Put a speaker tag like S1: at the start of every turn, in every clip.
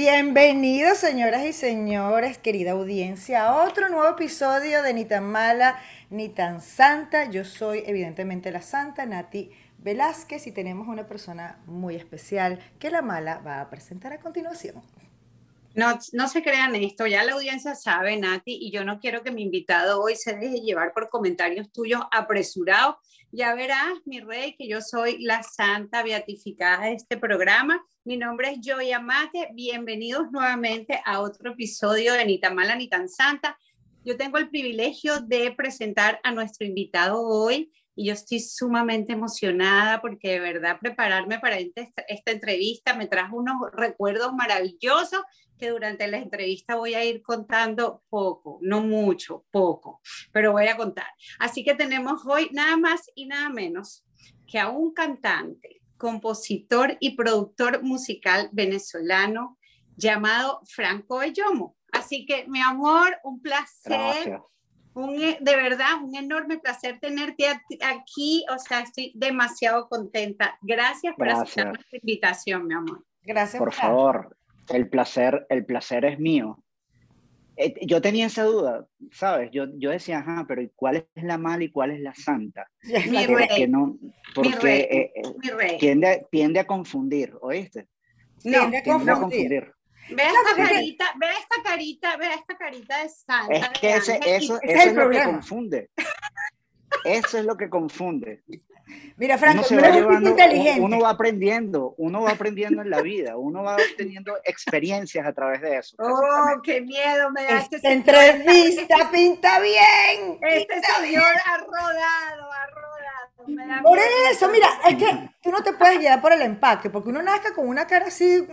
S1: Bienvenidos, señoras y señores, querida audiencia, a otro nuevo episodio de Ni tan mala ni tan santa. Yo soy evidentemente la santa Nati Velázquez y tenemos una persona muy especial que la mala va a presentar a continuación.
S2: No, no se crean esto, ya la audiencia sabe, Nati, y yo no quiero que mi invitado hoy se deje llevar por comentarios tuyos apresurados. Ya verás, mi rey, que yo soy la santa beatificada de este programa. Mi nombre es Joy Amate. Bienvenidos nuevamente a otro episodio de Ni tan mala ni tan santa. Yo tengo el privilegio de presentar a nuestro invitado hoy y yo estoy sumamente emocionada porque de verdad prepararme para esta, esta entrevista me trajo unos recuerdos maravillosos que durante la entrevista voy a ir contando poco, no mucho, poco, pero voy a contar. Así que tenemos hoy nada más y nada menos que a un cantante, compositor y productor musical venezolano llamado Franco Bellomo. Así que, mi amor, un placer. Un, de verdad, un enorme placer tenerte aquí. O sea, estoy demasiado contenta. Gracias por aceptar nuestra invitación, mi amor.
S3: Gracias. Por favor, el placer, el placer es mío. Eh, yo tenía esa duda, ¿sabes? Yo, yo decía, ajá, pero ¿cuál es la mala y cuál es la santa?
S2: Mi rey.
S3: No, porque mi rey. Eh, tiende, tiende, a confundir, ¿oíste?
S1: No, tiende a confundir.
S2: Ve esta carita, ve esta carita, ve esta carita de santa.
S3: Es que ese, eso, eso es, lo que confunde. Eso es lo que confunde.
S1: Mira, Franco, uno, va llevando, inteligente.
S3: uno va aprendiendo, uno va aprendiendo en la vida, uno va teniendo experiencias a través de eso.
S2: ¡Oh, qué miedo me da
S1: este Esta entrevista pinta bien.
S2: Este señor ha rodado, ha rodado.
S1: Por eso, mira, es que tú no te puedes llevar por el empaque, porque uno nazca con una cara así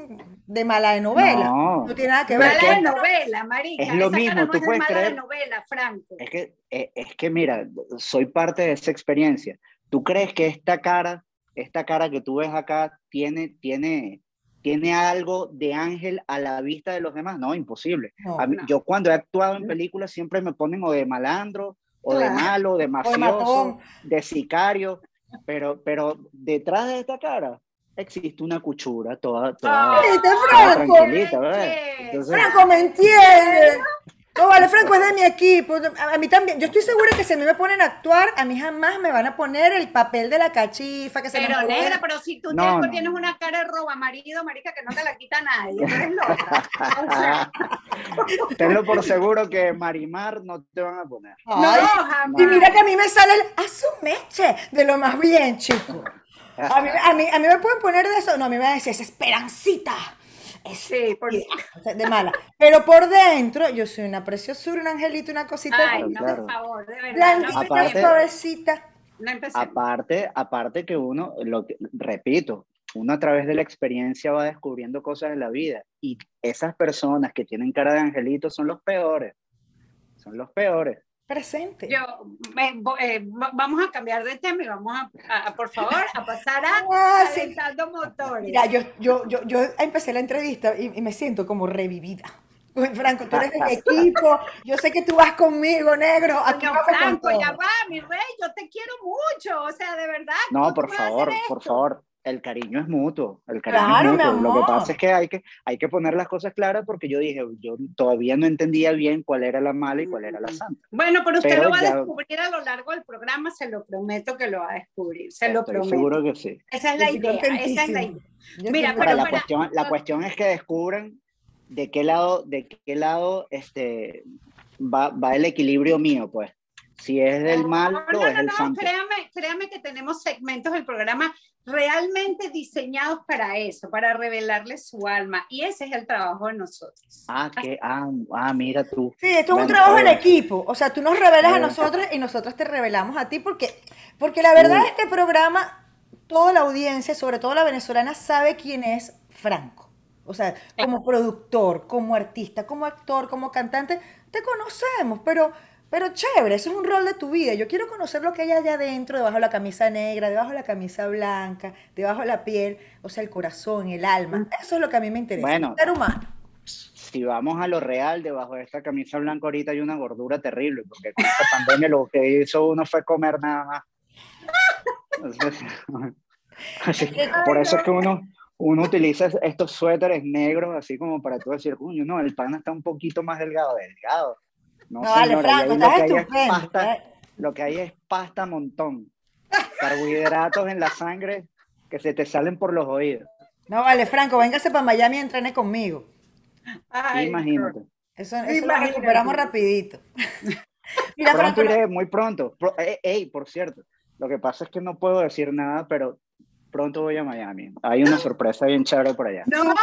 S1: de mala de novela. No, tiene nada que ver.
S2: Mala de novela, marica.
S3: Es lo mismo, tú puedes creer.
S2: De novela, Franco.
S3: Es que, eh, es que, mira, soy parte de esa experiencia. ¿Tú crees que esta cara, esta cara que tú ves acá, tiene, tiene, tiene algo de ángel a la vista de los demás? No, imposible. Yo cuando he actuado en películas siempre me ponen o de malandro, o de malo, de mafioso, de, sicario, pero, pero detrás de esta cara existe una cuchura toda, toda,
S1: Franco, tranquilita, Franco, ¿me entiendes? No, vale, Franco es de mi equipo. A, mí también. Yo estoy segura que si a mí me ponen a actuar, a mí jamás me van a poner el papel de la cachifa. Que
S2: pero
S1: se
S2: negra, pero si tú tienes, una cara de roba marido, marica, que no te la quita nadie. eres loca.
S3: Tenlo por seguro que Marimar no te van a poner.
S1: no, jamás. Y mira que a mí me sale el asumeche de lo más bien, chico. A mí, a, mí, a mí me pueden poner de eso. No, a mí me van a decir, es esperancita
S2: sí, por...
S1: de mala. Pero por dentro, yo soy una preciosura, un angelito, una cosita.
S2: Ay, no, por favor, de verdad.
S1: no, aparte, suavecita.
S3: aparte, aparte que uno, lo repito, uno a través de la experiencia va descubriendo cosas en la vida y esas personas que tienen cara de angelito son los peores. Son los peores
S1: presente.
S2: Yo, eh, vamos a cambiar de tema y vamos a, por favor, a pasar a ah, motores.
S1: Mira, yo, yo, yo, yo empecé la entrevista y, me siento como revivida. Franco, tú eres de mi equipo, yo sé que tú vas conmigo, negro.
S2: Aquí Franco, ya va, mi rey, yo te quiero mucho, o sea, de verdad.
S3: No, por favor, por favor el cariño es mutuo, el cariño es mutuo. Lo que pasa es que hay, que hay que poner las cosas claras porque yo dije, yo todavía no entendía bien cuál era la mala y cuál era la santa.
S2: Bueno, pero usted lo va a descubrir a lo largo del programa, se lo prometo que lo va a descubrir, se lo prometo.
S3: Seguro que sí.
S2: Esa es la idea, esa es la idea.
S3: Mira, pero, la, cuestión, la cuestión es que descubran de qué lado, de qué lado este, va, va el equilibrio mío, pues si es del mal no, no, es el no,
S2: Créame, créame que tenemos segmentos del programa realmente diseñados para eso, para revelarle su alma. Y ese es el trabajo de nosotros.
S3: Ah, que, ah, ah mira tú.
S1: Sí, esto es un trabajo en equipo. O sea, tú nos revelas a nosotros y nosotros te revelamos a ti porque, porque la verdad este programa, toda la audiencia, sobre todo la venezolana, sabe quién es Franco. O sea, como productor, como artista, como actor, como cantante, te conocemos, pero pero chévere, eso es un rol de tu vida. Yo quiero conocer lo que hay allá adentro, debajo de la camisa negra, debajo de la camisa blanca, debajo de la piel, o sea, el corazón, el alma. Eso es lo que a mí me interesa, bueno, el ser humano.
S3: Si vamos a lo real, debajo de esta camisa blanca ahorita hay una gordura terrible, porque con esta pandemia lo que hizo uno fue comer nada más. por eso es que uno, uno utiliza estos suéteres negros así como para tú decir, coño, no, el pan está un poquito más delgado, delgado.
S1: No, no vale, Franco, estás estupendo.
S3: Pasta, eh. lo que hay es pasta montón, carbohidratos en la sangre que se te salen por los oídos.
S1: No vale, Franco, véngase para Miami y entrene conmigo.
S3: Imagínate.
S1: Eso, eso lo recuperamos rapidito.
S3: Mira, pronto iré, muy pronto. Eh, ey, por cierto, lo que pasa es que no puedo decir nada, pero pronto voy a Miami. Hay una sorpresa bien chévere por allá.
S2: No, no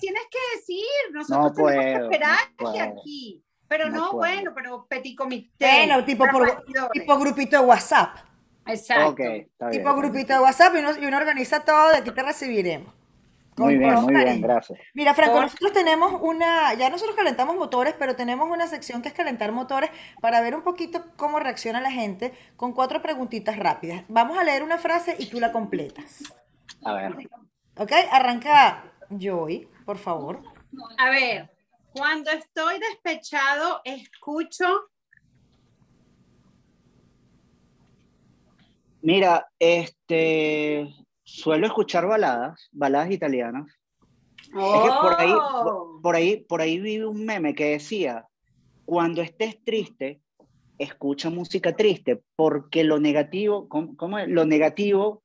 S2: tienes que decir. Nosotros no puedo, tenemos que esperar aquí. Pero no, bueno, pero petit comité.
S1: Bueno, tipo, tipo grupito de WhatsApp.
S2: Exacto.
S1: tipo grupito de WhatsApp y uno, y uno organiza todo, de aquí te recibiremos.
S3: Muy bien, muy bien, gracias.
S1: Mira, Franco, nosotros tenemos una, ya nosotros calentamos motores, pero tenemos una sección que es calentar motores para ver un poquito cómo reacciona la gente con cuatro preguntitas rápidas. Vamos a leer una frase y tú la completas.
S3: A ver.
S1: Ok, arranca Joy, por favor.
S2: A ver, cuando estoy despechado, escucho.
S3: Mira, este, suelo escuchar baladas, baladas italianas. Es que por ahí, oh. por, ahí, por ahí vi un meme que decía, cuando estés triste, escucha música triste, porque lo negativo, ¿cómo, es? Lo negativo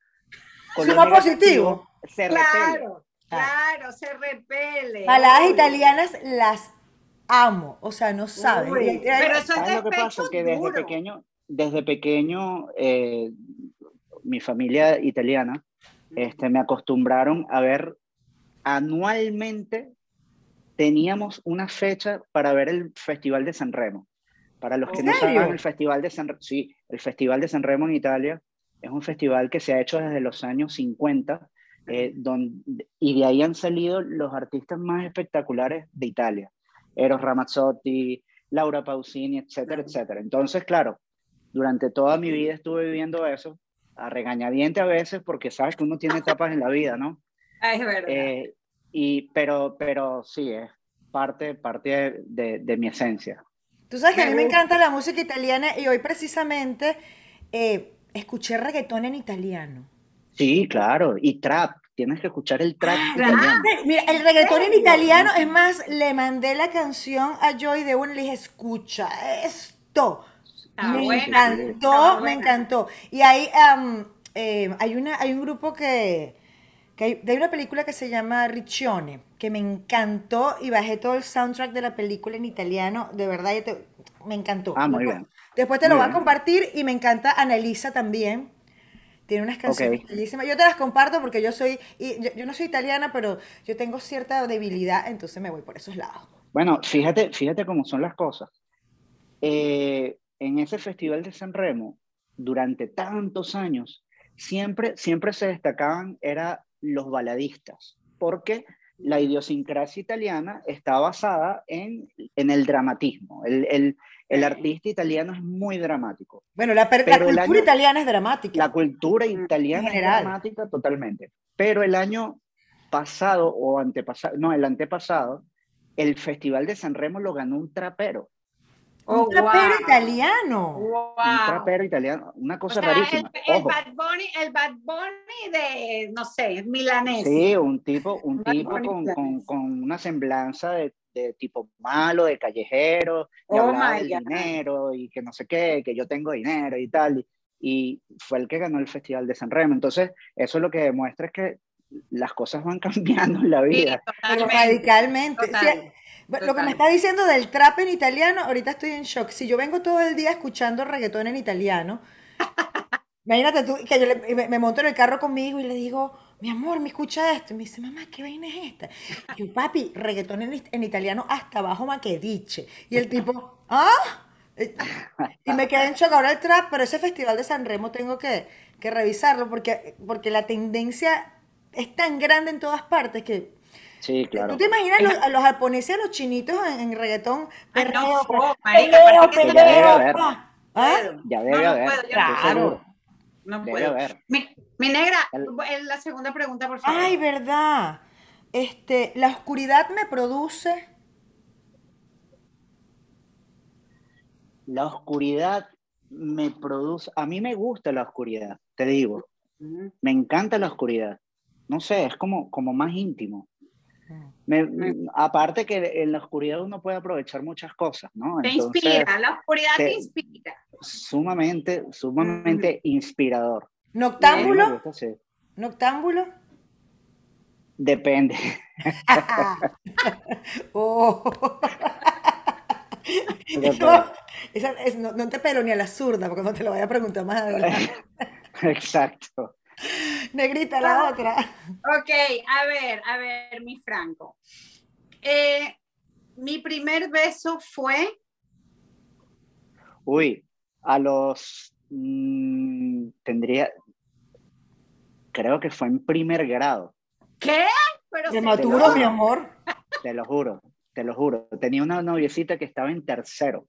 S1: con lo
S2: positivo se claro, Claro, se repele.
S1: Baladas italianas las amo, o sea, no sabes.
S2: pero eso es
S3: lo que pasa? Que desde pequeño, desde pequeño, eh, mi familia italiana, este, me acostumbraron a ver anualmente, teníamos una fecha para ver el Festival de San Remo. Para los que no saben, el Festival de San, sí, el Festival de San Remo en Italia es un festival que se ha hecho desde los años 50 eh, donde, y de ahí han salido los artistas más espectaculares de Italia. Eros Ramazzotti, Laura Pausini, etcétera, etcétera. Entonces, claro, durante toda mi vida estuve viviendo eso a regañadiente a veces porque sabes que uno tiene etapas en la vida, ¿no?
S2: Ah, es verdad. Eh,
S3: y, pero, pero sí, es parte, parte de, de, mi esencia.
S1: Tú sabes que a mí me encanta la música italiana y hoy precisamente eh, escuché reggaetón en italiano.
S3: Sí, claro, y trap. Tienes que escuchar el trap.
S1: Ah, Mira, el reggaetón en italiano, es más, le mandé la canción a Joy de una y le dije, escucha esto me encantó, me encantó. Y ahí eh, hay, una, hay un grupo que, que hay, de una película que se llama Riccione, que me encantó y bajé todo el soundtrack de la película en italiano, de verdad, me encantó.
S3: Ah, muy bien.
S1: Después te lo voy a compartir y me encanta Annalisa también. Tiene unas canciones bellísimas. Yo te las comparto porque yo soy, y yo, no soy italiana, pero yo tengo cierta debilidad, entonces me voy por esos lados.
S3: Bueno, fíjate, fíjate cómo son las cosas. Eh, en ese festival de San Remo, durante tantos años, siempre, siempre se destacaban era los baladistas, porque la idiosincrasia italiana está basada en, en el dramatismo. El, el, el, artista italiano es muy dramático.
S1: Bueno, la, cultura italiana es dramática.
S3: La cultura italiana es dramática totalmente. Pero el año pasado o antepasado, no, el antepasado, el Festival de San Remo lo ganó un trapero.
S1: Oh, un trapero italiano.
S3: Un trapero italiano, una cosa rarísima.
S2: El, Bad Bunny, el Bad Bunny de, no sé, milanés.
S3: Sí, un tipo, un tipo con, con, con, una semblanza de, de, tipo malo, de callejero, que oh hablaba del dinero y que no sé qué, que yo tengo dinero y tal. Y, y fue el que ganó el Festival de San Remo. Entonces, eso lo que demuestra es que las cosas van cambiando en la vida.
S1: radicalmente. Lo que me está diciendo del trap en italiano, ahorita estoy en shock. Si yo vengo todo el día escuchando reggaetón en italiano, imagínate tú que yo me, monto en el carro conmigo y le digo, mi amor, me escucha esto. Y me dice, mamá, ¿qué vaina es esta? Y yo, papi, reggaetón en, italiano hasta abajo dice Y el tipo, ¿ah? Y me quedé en shock ahora el trap, pero ese festival de San Remo tengo que, que revisarlo porque, porque la tendencia es tan grande en todas partes que
S3: Sí, claro.
S1: ¿Tú te imaginas los, a los japoneses, a los chinitos en, en reggaetón?
S2: Perreo, no,
S3: perreo, perreo, ya debe haber. ¿Ah? Ya debe no, haber.
S2: No puedo, claro. No debe puedo. Haber. Mi, mi negra, El... la segunda pregunta, por favor.
S1: Ay, verdad. Este, la oscuridad me produce.
S3: La oscuridad me produce. A mí me gusta la oscuridad, te digo. Me encanta la oscuridad no sé, es como, como más íntimo.
S1: Mm.
S3: Me- aparte que en la oscuridad uno puede aprovechar muchas cosas, ¿no?
S2: Te
S3: Entonces,
S2: inspira, la oscuridad te
S3: te-
S2: inspira.
S3: sumamente, sumamente inspirador.
S1: ¿Noctámbulo?
S3: gusta, sí.
S1: ¿Noctámbulo?
S3: Depende.
S1: Oh.
S3: Depende.
S1: No, esa es- no, no te pelo ni a la zurda, porque no te lo voy a preguntar más adelante.
S3: Exacto.
S1: Negrita, la otra.
S2: Ok, a ver, a ver, mi Franco. Eh, mi primer beso fue,
S3: Uy, a los... mm, tendría... Creo que fue en primer grado,
S2: ¿qué? Pero
S1: Prematuro, mi amor.
S3: te lo juro, te lo juro. Tenía una noviecita que estaba en tercero,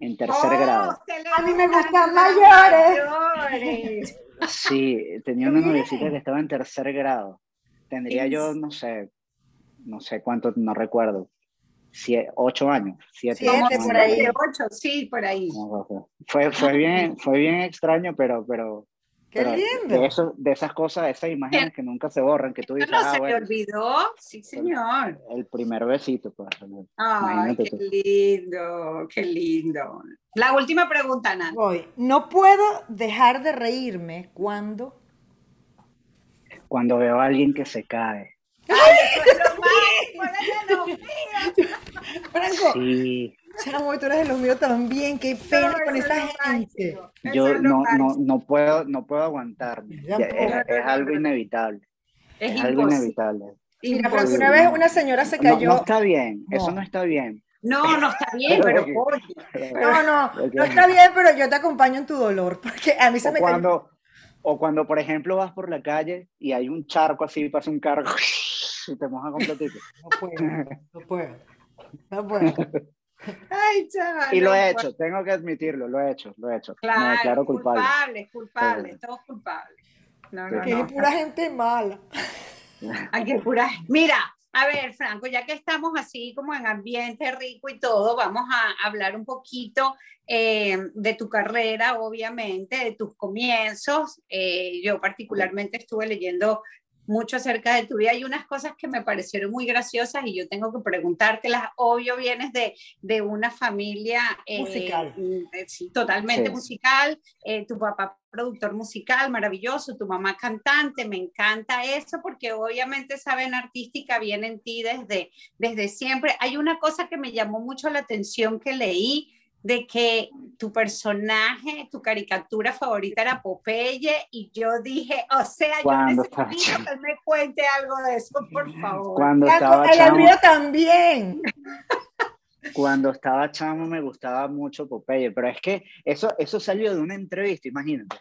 S3: en tercer
S2: Oh,
S3: grado.
S1: A mí me gustan mayores.
S3: Sí, tenía una noviecita que estaba en tercer grado. Tendría yo, no sé, no sé cuánto, no recuerdo. Ocho años, siete,
S1: Siete, por ahí.
S2: ocho, sí, por ahí.
S3: Fue, fue bien, fue bien extraño, pero, pero,
S1: Qué
S3: pero de,
S1: lindo.
S3: eso, de esas cosas, esas imágenes que nunca se borran, que tú
S2: No,
S3: dices,
S2: no
S3: ah,
S2: se me
S3: bueno,
S2: olvidó, sí, señor.
S3: el primer besito, pues.
S2: Ay,
S3: Imagínate
S2: qué
S3: tú.
S2: lindo, qué lindo. La última pregunta, Nat.
S1: Voy. No puedo dejar de reírme cuando.
S3: Cuando veo a alguien que se cae.
S2: Ay, eso es lo más.
S1: Franco,
S3: Sí,
S1: chamo, tú eres de los míos también. Qué pena
S2: No,
S1: con esa gente.
S3: yo no, no, no puedo, no puedo aguantarme. Es, algo inevitable.
S2: Es,
S3: Es, algo inevitable.
S1: Mira,
S2: imposible.
S1: una vez una señora se
S3: No,
S1: cayó.
S3: no está bien, eso
S1: No.
S3: no está bien.
S2: No, no está bien, pero.
S1: No, no, no está bien, pero yo te acompaño en tu dolor, porque a mí se
S3: O
S1: me cayó.
S3: cuando, o cuando, por ejemplo, vas por la calle y hay un charco así, pasa un carro y te moja completito.
S1: No puedo, no puedo, no puedo.
S2: Ay, chaval.
S3: Y lo
S2: no
S3: he hecho, tengo que admitirlo, lo he hecho, lo he hecho. Me
S2: Claro,
S3: declaro culpable.
S2: culpable, culpable,
S3: Sí.
S2: todos culpables. No,
S3: Sí.
S2: no,
S1: Que
S2: no.
S1: es pura gente mala.
S2: Ay, qué pura. Mira, a ver, Franco, ya que estamos así como en ambiente rico y todo, vamos a hablar un poquito eh, de tu carrera, obviamente, de tus comienzos. Eh, yo particularmente estuve leyendo mucho acerca de tu vida. Hay unas cosas que me parecieron muy graciosas y yo tengo que preguntártelas. Obvio, vienes de, de una familia eh,
S1: Musical.
S2: eh, sí, totalmente
S3: Sí.
S2: musical. Eh, tu papá productor musical, maravilloso, tu mamá cantante, me encanta eso porque obviamente esa vena artística viene en ti desde, desde siempre. Hay una cosa que me llamó mucho la atención que leí de que tu personaje, tu caricatura favorita era Popeye y yo dije, o sea, yo
S3: Cuando estaba
S2: necesito
S3: chamo.
S2: que me cuente algo de eso, por favor.
S3: Cuando estaba
S1: el
S3: chamo,
S1: mío también.
S3: cuando estaba chamo me gustaba mucho Popeye, pero es que eso, eso salió de una entrevista, imagínate.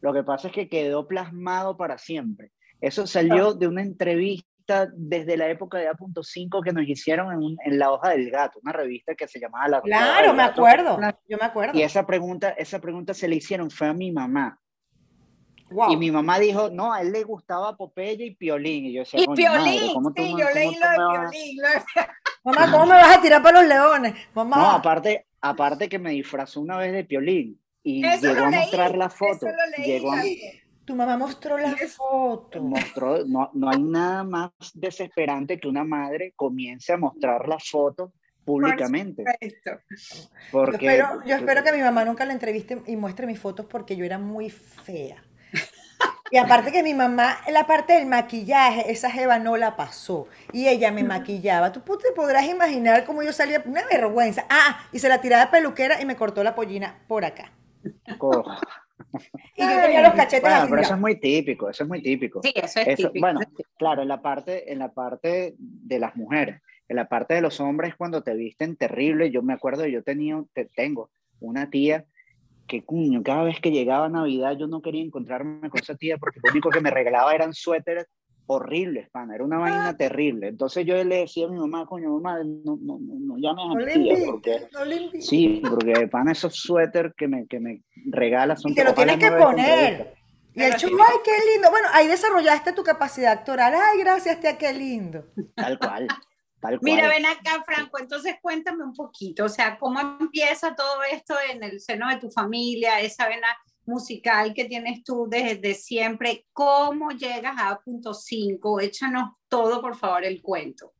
S3: Lo que pasa es que quedó plasmado para siempre. Eso salió de una entrevista desde la época de A.5 que nos hicieron en, en La Hoja del Gato, una revista que se llamaba La, La Hoja
S1: Claro,
S3: del
S1: me
S3: Gato.
S1: acuerdo. Yo me acuerdo.
S3: Y esa pregunta, esa pregunta se le hicieron, fue a mi mamá.
S1: Wow.
S3: Y mi mamá dijo, no, a él le gustaba Popeye y Piolín. Y yo decía,
S2: Y
S3: "Coño, madre,
S2: Piolín,
S3: ¿cómo tú
S2: sí,
S3: me-
S2: yo leí lo de
S3: me vas a-"
S2: Piolín. lo
S1: Mamá, ¿cómo me vas a tirar para los leones? Mamá.
S3: No, aparte, aparte que me disfrazó una vez de Piolín y
S2: Eso
S3: llegó a
S2: leí,
S3: mostrar la
S2: eso
S3: foto.
S2: leí
S3: Llegó a.
S1: Tu mamá mostró la foto.
S3: mostró, no, no hay nada más desesperante que una madre comience a mostrar la foto públicamente.
S1: Yo
S3: Porque,
S1: espero, yo espero que mi mamá nunca la entreviste y muestre mis fotos porque yo era muy fea. Y aparte que mi mamá, la parte del maquillaje, esa jeva no la pasó. Y ella me maquillaba. Tú te podrás imaginar cómo yo salía, una vergüenza. Ah, y se la tiraba de peluquera y me cortó la pollina por acá.
S3: co-
S1: Y yo tenía los cachetes
S3: Bueno,
S1: así.
S3: pero eso es muy típico, eso es muy típico.
S2: Sí, eso es
S3: Eso,
S2: típico.
S3: bueno, claro, en la parte, en la parte de las mujeres, en la parte de los hombres cuando te visten terrible, yo me acuerdo, yo tenía, te- tengo una tía que cuño, cada vez que llegaba Navidad yo no quería encontrarme con esa tía porque lo único que me regalaba eran suéteres horribles, pana, era una vaina terrible. Entonces yo le decía a mi mamá, coño, mamá, no, no, no, no llames a
S1: No
S3: mi tía, porque
S1: no le invites.
S3: sí, porque pana esos suéteres que me, que me regala son
S1: Y te lo tienes que poner. Y el chulo, ay, qué lindo. Bueno, ahí desarrollaste tu capacidad actoral. Ay, gracias, tía, qué lindo.
S3: Tal cual, tal cual.
S2: Mira, ven acá, Franco, entonces cuéntame un poquito, o sea, ¿cómo empieza todo esto en el seno de tu familia, esa vena musical que tienes tú desde siempre. ¿Cómo llegas a punto 5? Échanos todo, por favor, el cuento.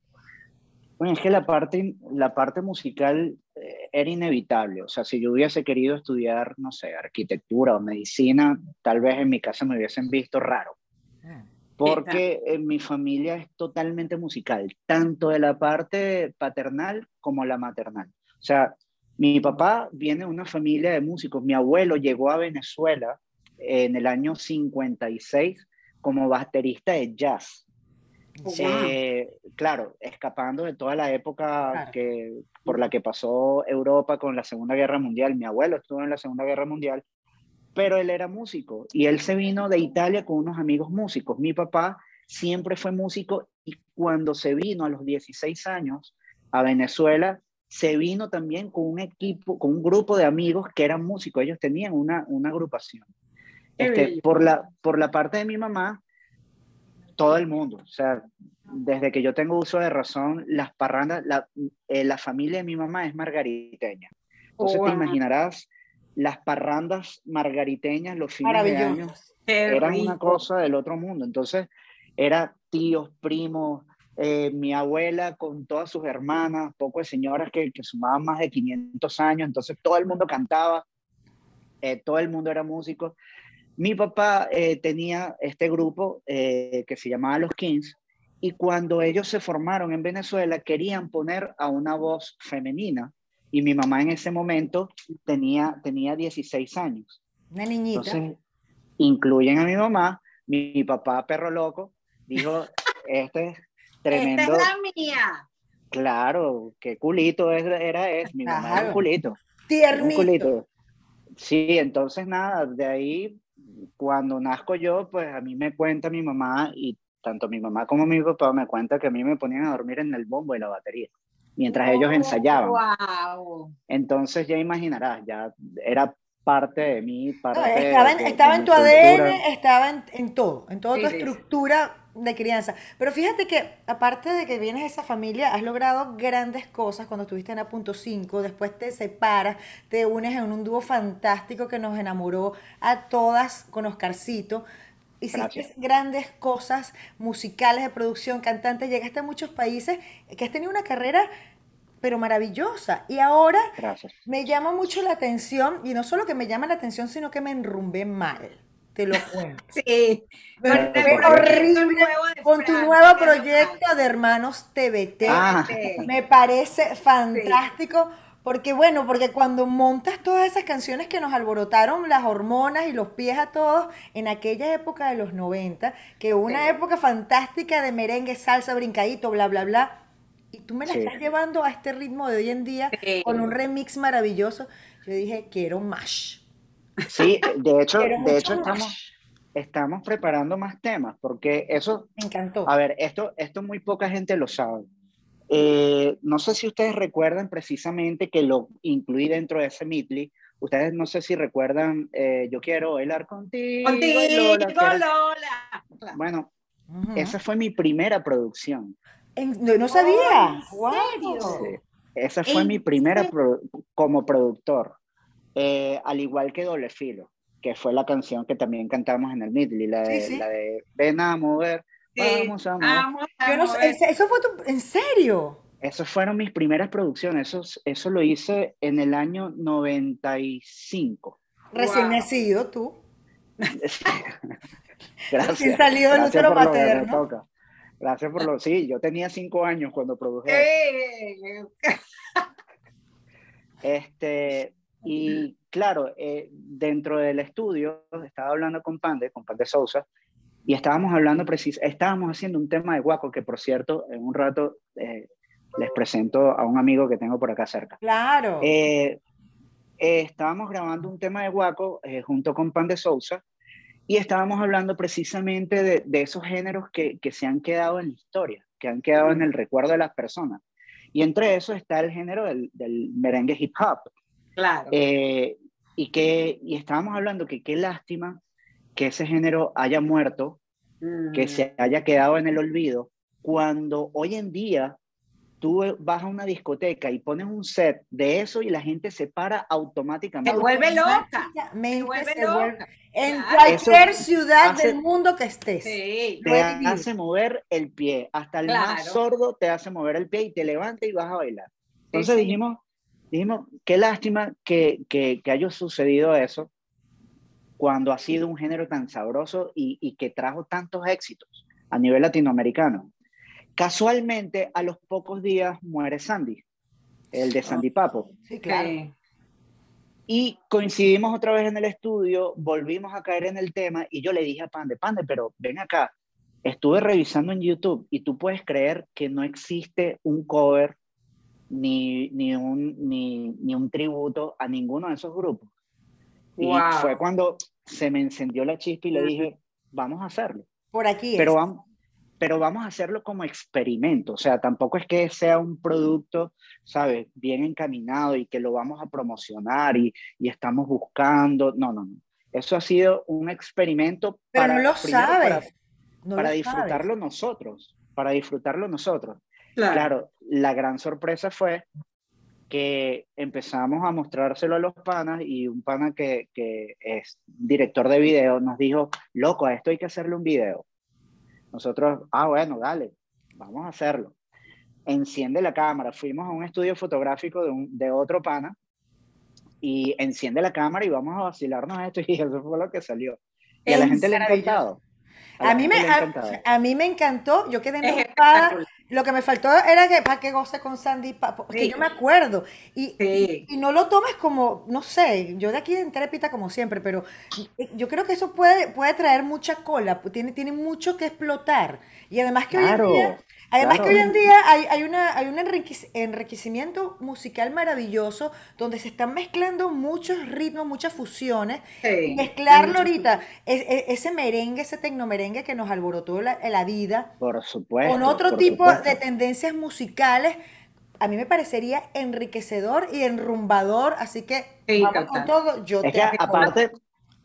S3: Bueno, es que la parte, la parte musical eh, era inevitable. O sea, si yo hubiese querido estudiar, no sé, arquitectura o medicina, tal vez en mi casa me hubiesen visto raro. Ah. Porque en mi familia es totalmente musical, tanto de la parte paternal como la maternal. O sea, mi papá viene de una familia de músicos. Mi abuelo llegó a Venezuela en el año 56 como baterista de jazz. Eh, claro, escapando de toda la época que, por la que pasó Europa con la Segunda Guerra Mundial. Mi abuelo estuvo en la Segunda Guerra Mundial, pero él era músico y él se vino de Italia con unos amigos músicos. Mi papá siempre fue músico y cuando se vino a los 16 años a Venezuela, se vino también con un equipo, con un grupo de amigos que eran músicos. Ellos tenían una, una agrupación. Este, por, la, por la parte de mi mamá, todo el mundo. O sea, desde que yo tengo uso de razón, las parrandas, la, eh, la familia de mi mamá es margariteña. Entonces te imaginarás las parrandas margariteñas los fines de año eran una cosa del otro mundo. Entonces, era tíos, primos, eh, mi abuela con todas sus hermanas, poco de señoras que, que, sumaban más de 500 años, entonces todo el mundo cantaba, eh, todo el mundo era músico. Mi papá eh, tenía este grupo que se llamaba Los Kings y cuando ellos se formaron en Venezuela querían poner a una voz femenina y mi mamá en ese momento tenía, tenía 16 años.
S1: Una niñita.
S3: Entonces, incluyen a mi mamá, mi, papá perro loco, dijo, este es tremendo.
S2: Esta es la mía.
S3: Claro, qué culito era, es, mi mamá era un culito.
S1: Tiernito.
S3: Un culito. Sí, entonces nada, de ahí cuando nazco yo, pues a mí me cuenta mi mamá y tanto mi mamá como mi papá me cuenta que a mí me ponían a dormir en el bombo y la batería mientras ellos ensayaban. Entonces ya imaginarás, ya era parte de mí, parte
S1: estaba, en, estaba en tu ADN, estaba en, todo, en toda tu estructura de crianza. Pero fíjate que, aparte de que vienes de esa familia, has logrado grandes cosas cuando estuviste en A.5, después te separas, te unes en un dúo fantástico que nos enamoró a todas con Oscarcito. Hiciste grandes cosas musicales de producción, cantante, llegaste a muchos países, que has tenido una carrera pero maravillosa. Y ahora me llama mucho la atención, y no solo que me llama la atención, sino que me enrumbé mal te lo cuento.
S2: Sí.
S1: horrible con tu nuevo proyecto de Hermanos TBT. Ah. Me parece fantástico. Porque bueno, porque cuando montas todas esas canciones que nos alborotaron las hormonas y los pies a todos en aquella época de los 90, que una época fantástica de merengue, salsa, brincadito, bla, bla, bla, y tú me la estás llevando a este ritmo de hoy en día con un remix maravilloso, yo dije, quiero más.
S3: Sí, de hecho, de hecho estamos, estamos preparando más temas, porque eso...
S1: Me encantó.
S3: A ver, esto, esto muy poca gente lo sabe. Eh, no sé si ustedes recuerdan precisamente que lo incluí dentro de ese Midley. Ustedes no sé si recuerdan eh, Yo quiero bailar contigo.
S2: Contigo, Lola.
S3: Bueno, esa fue mi primera producción.
S1: no, sabía.
S3: esa fue mi primera como productor. Eh, al igual que Doble Filo, que fue la canción que también cantamos en el Midley, la de, La de Ven a mover, vamos a mover.
S1: eso fue tu, ¿En serio?
S3: Esas fueron mis primeras producciones, eso, eso lo hice en el año 95.
S1: Recién nacido tú.
S3: Gracias.
S1: Recién salido del útero materno.
S3: Gracias por lo. Sí, yo tenía cinco años cuando produje. este, y claro, eh, dentro del estudio estaba hablando con Pande, con Pande Sousa, y estábamos hablando precis estábamos haciendo un tema de guaco, que por cierto, en un rato eh, les presento a un amigo que tengo por acá cerca.
S1: Claro.
S3: Eh, estábamos grabando un tema de guaco junto con Pande Sousa, y estábamos hablando precisamente de, de esos géneros que, que, se han quedado en la historia, que han quedado en el recuerdo de las personas. Y entre eso está el género del, del merengue hip hop.
S2: Claro.
S3: Eh, y, que, y estábamos hablando que qué lástima que ese género haya muerto, que se haya quedado en el olvido, cuando hoy en día tú vas a una discoteca y pones un set de eso y la gente se para automáticamente.
S2: Se vuelve loca.
S1: Se
S2: vuelve
S1: se
S2: loca.
S1: vuelve- En
S2: Claro.
S1: cualquier
S3: Eso
S1: ciudad
S3: hace-
S1: del mundo que estés.
S2: Sí.
S3: Te hace mover el pie, hasta el más sordo te hace mover el pie y te levanta y vas a bailar. Entonces
S2: sí.
S3: dijimos, dijimos, qué lástima que, que, que haya sucedido eso cuando ha sido un género tan sabroso y, y que trajo tantos éxitos a nivel latinoamericano. Casualmente, a los pocos días muere Sandy, el de Sandy Papo.
S1: Sí, claro.
S3: Y coincidimos otra vez en el estudio, volvimos a caer en el tema y yo le dije a Pande, Pande, pero ven acá, estuve revisando en YouTube y tú puedes creer que no existe un cover ni, ni, un, ni, ni un tributo a ninguno de esos grupos. Y fue cuando se me encendió la chispa y le dije, vamos a hacerlo.
S1: Por aquí es.
S3: Pero vamos, pero vamos a hacerlo como experimento, o sea, tampoco es que sea un producto, ¿sabes? Bien encaminado y que lo vamos a promocionar y, y estamos buscando, no, no, no. Eso ha sido un experimento
S1: Pero
S3: para,
S1: no lo sabes.
S3: para,
S1: no
S3: para
S1: lo
S3: disfrutarlo
S1: sabes.
S3: nosotros, para disfrutarlo nosotros.
S2: Claro.
S3: Claro, la gran sorpresa fue que empezamos a mostrárselo a los panas y un pana que, que es director de video nos dijo, loco, a esto hay que hacerle un video. Nosotros, ah, bueno, dale, vamos a hacerlo. Enciende la cámara, fuimos a un estudio fotográfico de, un, de otro pana y enciende la cámara y vamos a vacilarnos esto y eso fue lo que salió. Y a la gente le ha encantado.
S1: A mí, me,
S3: gente le ha
S1: a,
S3: encantado.
S1: a mí me encantó, yo quedé
S2: espectacular.
S1: Lo que me faltó era que para que goce con Sandy, pa- porque
S2: Sí.
S1: yo me acuerdo. Y,
S2: Sí.
S1: y no lo tomes como, no sé, yo de aquí en Terepita como siempre, pero yo creo que eso puede, puede traer mucha cola, tiene, tiene mucho que explotar. Y además que
S3: Claro,
S1: hoy en día, además
S3: claro.
S1: que hoy en día hay, hay una, hay un enriquec- enriquecimiento musical maravilloso donde se están mezclando muchos ritmos, muchas fusiones.
S2: Sí.
S1: Mezclarlo ahorita, es- es- ese merengue, ese tecnomerengue que nos alborotó la, la vida,
S3: Por supuesto.
S1: con otro tipo
S3: supuesto.
S1: de tendencias musicales, a mí me parecería enriquecedor y enrumbador, así que
S2: Sí,
S1: vamos con todo, yo
S3: Es
S1: te
S3: que aparte,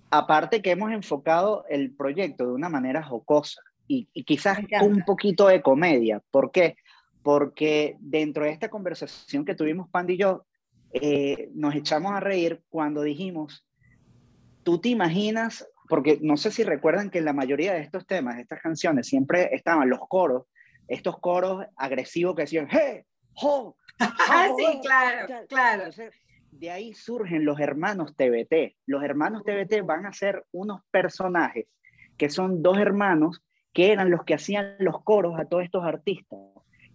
S3: aparte que hemos enfocado el proyecto de una manera jocosa y, y quizás un poquito de comedia. ¿Por qué? Porque dentro de esta conversación que tuvimos Pandy y yo, eh, nos echamos a reír cuando dijimos, tú te imaginas, porque no sé si recuerdan que en la mayoría de estos temas, de estas canciones, siempre estaban los coros, estos coros agresivos que decían, ¡hey! ¡ho!
S2: Ah, sí, claro, claro.
S3: Entonces, de ahí surgen los hermanos TBT. Los hermanos TBT van a ser unos personajes que son dos hermanos que eran los que hacían los coros a todos estos artistas,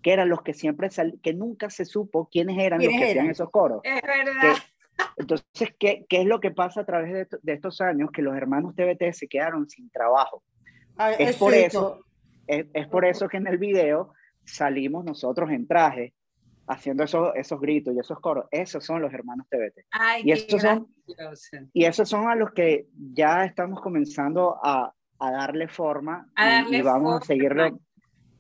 S3: que eran los que siempre sal- que nunca se supo quiénes eran los
S1: ¿Quiénes
S3: que hacían
S1: eran?
S3: esos coros.
S2: Es verdad.
S3: Que- entonces, ¿qué, qué es lo que pasa a través de, de estos años? Que los hermanos TBT se quedaron sin trabajo.
S1: Ah,
S3: Es
S1: es
S3: por
S1: cierto.
S3: eso, es, es por eso que en el video salimos nosotros en traje haciendo esos, esos gritos y esos coros. Esos son los hermanos TBT.
S2: Ay,
S3: Y
S2: qué
S3: estos son-. Y esos son a los que ya estamos comenzando a, a darle forma
S2: A
S3: y-
S2: darle
S3: y, vamos
S2: forma.
S3: a seguirlo,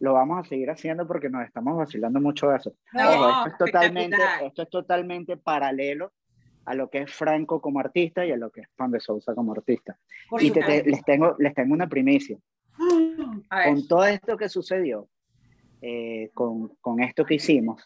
S3: lo vamos a seguir haciendo porque nos estamos vacilando mucho de eso.
S1: No,
S3: Ojo, esto, es totalmente, esto es totalmente paralelo a lo que es Franco como artista y a lo que es Juan de Sousa como artista.
S1: Por
S3: y te- te- les, tengo, les tengo una primicia. Con todo esto que sucedió, eh, con, con esto que hicimos,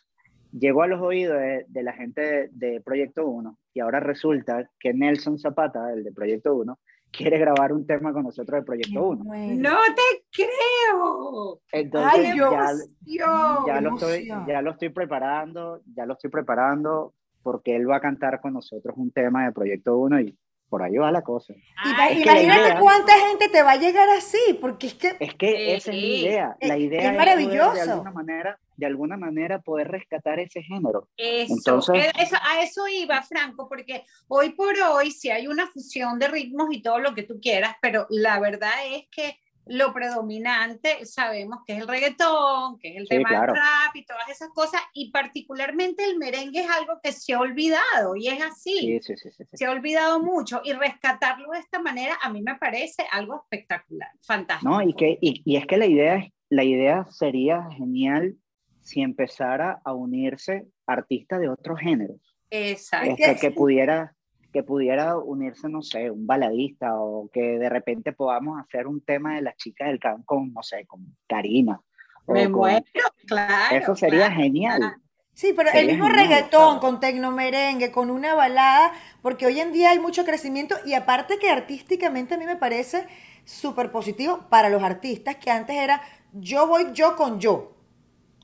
S3: llegó a los oídos de, de la gente de, de Proyecto 1 y ahora resulta que Nelson Zapata, el de Proyecto 1, quiere grabar un tema con nosotros de Proyecto 1.
S1: Bueno.
S2: No te creo.
S3: Entonces
S1: Ay,
S2: ¡Qué
S1: yo-
S3: ya,
S2: emoción!
S3: ya, lo estoy, ya lo estoy preparando, ya lo estoy preparando porque él va a cantar con nosotros un tema de Proyecto 1 y por ahí va la cosa. La
S1: Imagínate
S3: idea-
S1: cuánta gente te va a llegar así, porque es que
S3: Es que esa es mi
S2: Sí.
S3: idea. La
S1: Es-
S3: idea
S1: es
S3: es, poder
S1: maravilloso.
S3: de alguna manera, de alguna manera poder rescatar ese género.
S2: Eso,
S3: Entonces-
S2: eh, eso- a eso iba, Franco, porque hoy por hoy sí hay una fusión de ritmos y todo lo que tú quieras, pero la verdad es que lo predominante sabemos que es el reggaetón, que es el
S3: Sí,
S2: tema
S3: claro.
S2: del rap y todas esas cosas, y particularmente el merengue es algo que se ha olvidado y es así.
S3: Sí, sí, sí, sí, sí.
S2: Se ha olvidado mucho y rescatarlo de esta manera a mí me parece algo espectacular, fantástico.
S3: No, y, que, y, y es que la idea, la idea sería genial si empezara a unirse artistas de otros géneros.
S2: Exacto.
S3: Este, que, pudiera, que pudiera unirse, no sé, un baladista o que de repente podamos hacer un tema de las chicas del campo con, no sé, con Karina
S2: Me muero, claro.
S3: Eso sería
S2: claro,
S3: genial.
S2: claro.
S1: Sí, pero el mismo
S3: genial,
S1: reggaetón
S3: claro.
S1: con tecnomerengue, con una balada, porque hoy en día hay mucho crecimiento y aparte que artísticamente a mí me parece súper positivo para los artistas, que antes era yo voy yo con yo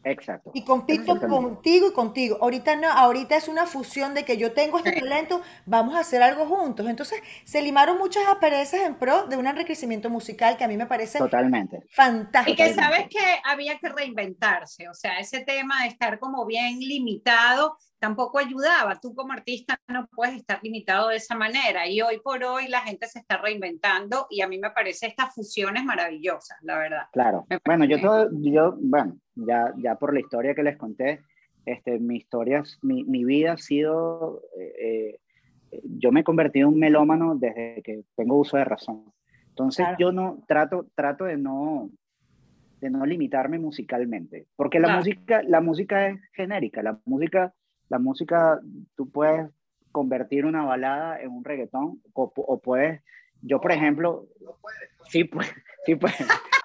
S3: Exacto.
S1: y compito contigo y contigo. Ahorita no, ahorita es una fusión de que yo tengo este talento, vamos a hacer algo juntos. Entonces se limaron muchas asperezas en pro de un enriquecimiento musical que a mí me parece
S3: Totalmente.
S1: fantástico.
S2: Y que sabes que había que reinventarse, o sea, ese tema de estar como bien limitado tampoco ayudaba. Tú como artista no puedes estar limitado de esa manera y hoy por hoy la gente se está reinventando y a mí me parece estas fusiones maravillosas, la verdad.
S3: Claro. Bueno, yo todo, yo, bueno, ya, ya por la historia que les conté, este, mi historia, mi, mi vida ha sido, eh, eh, yo me he convertido en un melómano desde que tengo uso de razón. Entonces
S1: Claro.
S3: yo no, trato, trato de no, de no limitarme musicalmente, porque la
S2: Claro.
S3: música, la música es genérica, la música, la música, tú puedes convertir una balada en un reggaetón, o, o puedes, yo por ejemplo, sí, pues, sí, pues,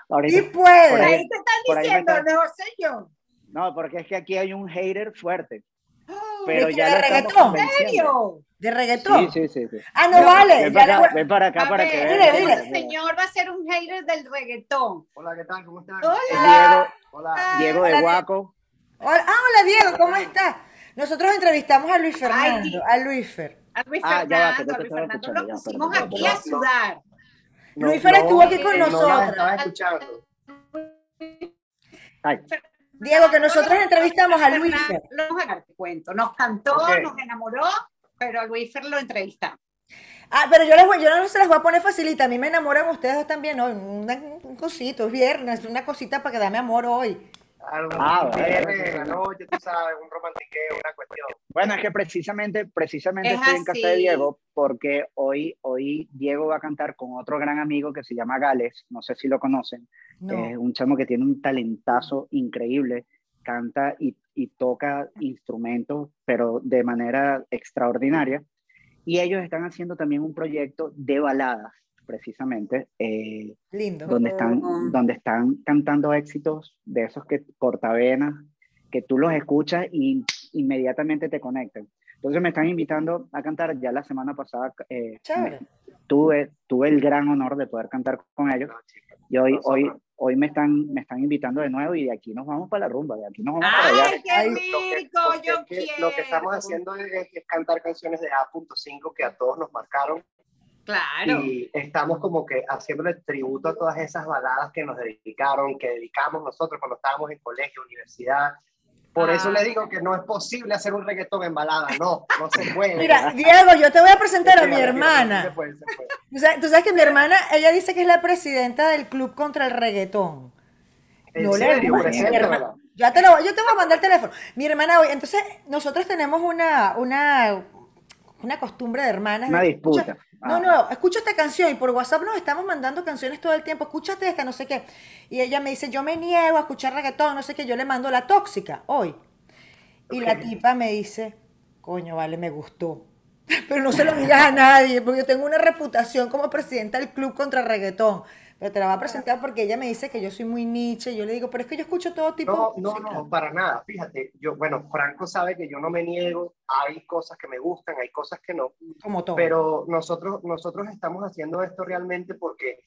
S3: ahorita,
S1: Sí puede.
S3: por ahí-
S2: Ahí te están diciendo,
S3: está-
S2: no sé yo.
S3: No, porque es que aquí hay un hater fuerte.
S2: Oh,
S3: Pero
S1: ¿De
S3: ya
S1: ¿De reggaetón?
S2: ¿En serio?
S1: De reggaetón.
S3: Sí, sí, sí. sí.
S1: Ah, no
S2: No,
S1: vale.
S3: Ven para,
S1: le
S3: acá, ven para acá
S2: A
S3: para
S2: ver,
S3: que vean.
S1: mire.
S2: Este señor va a ser un hater del reggaetón.
S4: Hola, ¿qué tal? ¿Cómo están?
S3: Diego,
S1: Hola.
S4: Hola.
S3: Diego de
S1: Hola,
S3: Guaco.
S1: Hola, ah, hola Diego, ¿cómo estás? Nosotros entrevistamos a Luis Fernando,
S2: Di-
S1: a Luis Fer.
S2: A Luis
S3: Ah, ya
S2: Fernando,
S3: no
S2: a Luis Fernando lo pusimos aquí a sudar.
S1: Luis Fer estuvo aquí con
S2: eh,
S4: No
S1: nosotros.
S3: Ay,
S1: Diego, que nosotros entrevistamos a Luis Fer.
S2: Fernando, te cuento, nos cantó,
S4: Ok.
S2: nos enamoró, pero a Luis Fer lo entrevistamos.
S1: Ah, pero yo, les voy, yo no se las voy a poner facilita. A mí me enamoran ustedes dos también hoy. Una- un cosito, es viernes, una cosita para que dame amor hoy.
S4: Algo
S3: Ah,
S4: viernes
S3: vale.
S4: en la noche, tú sabes, un romantiqueo, una cuestión.
S3: Bueno, es que precisamente, precisamente
S2: Es
S3: estoy en casa de. Diego porque hoy, hoy Diego va a cantar con otro gran amigo que se llama Gales, no sé si lo conocen,
S1: No.
S3: es un chamo que tiene un talentazo increíble, canta y, y toca instrumentos, pero de manera extraordinaria. Y ellos están haciendo también un proyecto de baladas, precisamente, eh,
S1: Lindo.
S3: donde están, donde están cantando éxitos de esos que cortavenas, que tú los escuchas y inmediatamente te conectan. Entonces me están invitando a cantar. Ya la semana pasada eh, me- tuve, tuve el gran honor de poder cantar con ellos. Y hoy, hoy, hoy me, están, me están invitando de nuevo y de aquí nos vamos para la rumba, de aquí nos vamos para allá.
S2: ¡Ay, qué
S1: Ay,
S4: Lo que,
S2: rico! Yo
S4: que
S2: quiero.
S4: lo que estamos haciendo es, es cantar canciones de A.5 que a todos nos marcaron
S2: Claro.
S4: y estamos como que haciéndole tributo a todas esas baladas que nos dedicaron, que dedicamos nosotros cuando estábamos en colegio, universidad. Por eso
S2: Ah.
S4: le digo que no es posible hacer un reggaetón en balada, no, no se puede.
S1: Mira, Diego, yo te voy a presentar a
S4: Sí,
S1: mi hermana.
S4: se puede, se puede.
S1: O sea, tú sabes que mi hermana, ella dice que es la presidenta del club contra el reggaetón.
S4: ¿En
S1: No le
S4: serio?
S1: gusta.
S4: Preséntamela.
S1: Ya te lo, yo te voy a mandar el teléfono. Mi hermana hoy, entonces nosotros tenemos una, una, una costumbre de hermanas.
S3: Una disputa.
S1: no,
S3: Ah.
S1: no, escucha esta canción y por WhatsApp nos estamos mandando canciones todo el tiempo. Escúchate esta, no sé qué. Y ella me dice, yo me niego a escuchar reggaetón, no sé qué. Yo le mando la tóxica hoy. Y la tipa me dice, coño, vale, me gustó. Pero no se lo digas a nadie, porque yo tengo una reputación como presidenta del club contra reggaetón. Pero te la voy a presentar porque ella me dice que yo soy muy niche. Y yo le digo, pero es que yo escucho todo tipo
S4: No,
S1: de
S4: no,
S1: música.
S4: no, para nada. Fíjate, yo, bueno, Franco sabe que yo no me niego. Hay cosas que me gustan, hay cosas que no.
S1: Como todo.
S4: Pero nosotros, nosotros estamos haciendo esto realmente porque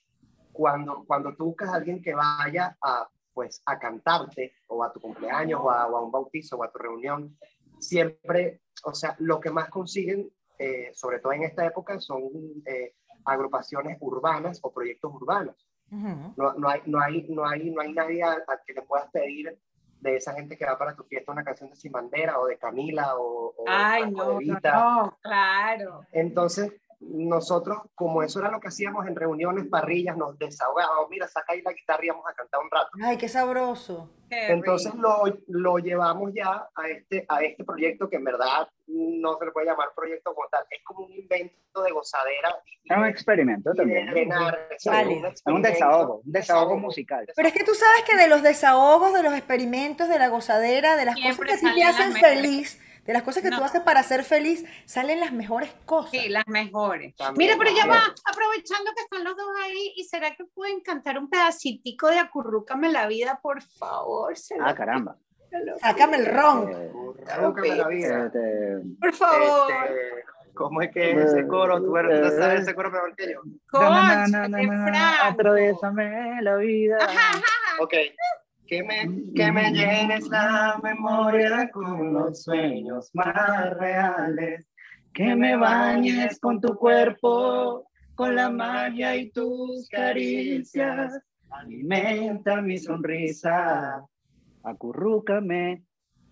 S4: cuando, cuando tú buscas a alguien que vaya a, pues, a cantarte o a tu cumpleaños o a, o a un bautizo o a tu reunión, siempre, o sea, lo que más consiguen, eh, sobre todo en esta época, son eh, agrupaciones urbanas o proyectos urbanos. No, no, hay, no, hay, no, hay, no hay nadie a, a que le puedas pedir de esa gente que va para tu fiesta una canción de Sin Bandera o de Camila o, o
S2: Ay, no,
S4: de
S2: no,
S4: Vita.
S2: no, claro.
S4: Entonces, nosotros, como eso era lo que hacíamos en reuniones, parrillas, nos desahogábamos, mira, saca ahí la guitarra y vamos a cantar un rato.
S1: Ay, qué sabroso.
S2: Qué
S4: Entonces lo, lo llevamos ya a este, a este proyecto que en verdad no se le puede llamar proyecto como tal, es como un invento de gozadera y,
S3: Es un
S4: de-
S3: experimento
S4: y de
S3: también.
S4: drenar.
S3: Es un
S4: experimento,
S3: desahogo, un desahogo
S4: desahogo.
S3: musical.
S1: Pero es que tú sabes que de los desahogos, de los experimentos, de la gozadera, de las
S2: Siempre
S1: cosas que a ti te hacen feliz, de las cosas que tú
S2: No.
S1: haces para ser feliz, salen las mejores cosas.
S2: Sí, las mejores.
S4: También,
S2: Mira, pero ya va, aprovechando que están los dos ahí, ¿y será que pueden cantar un pedacitico de Acurrúcame la vida, por favor? Se
S3: Ah, caramba.
S1: Sácame el ron.
S3: Eh,
S4: Búscame la vida.
S3: este,
S2: Por favor.
S4: Este, ¿Cómo es que es ese coro? Tú eres- tú sabes ese coro mejor que yo.
S3: Atravésame la vida.
S4: Ok. Que me, que me llenes la memoria con los sueños más reales.
S3: Que me bañes con tu cuerpo, con la magia y tus caricias. Alimenta mi sonrisa. Acurrúcame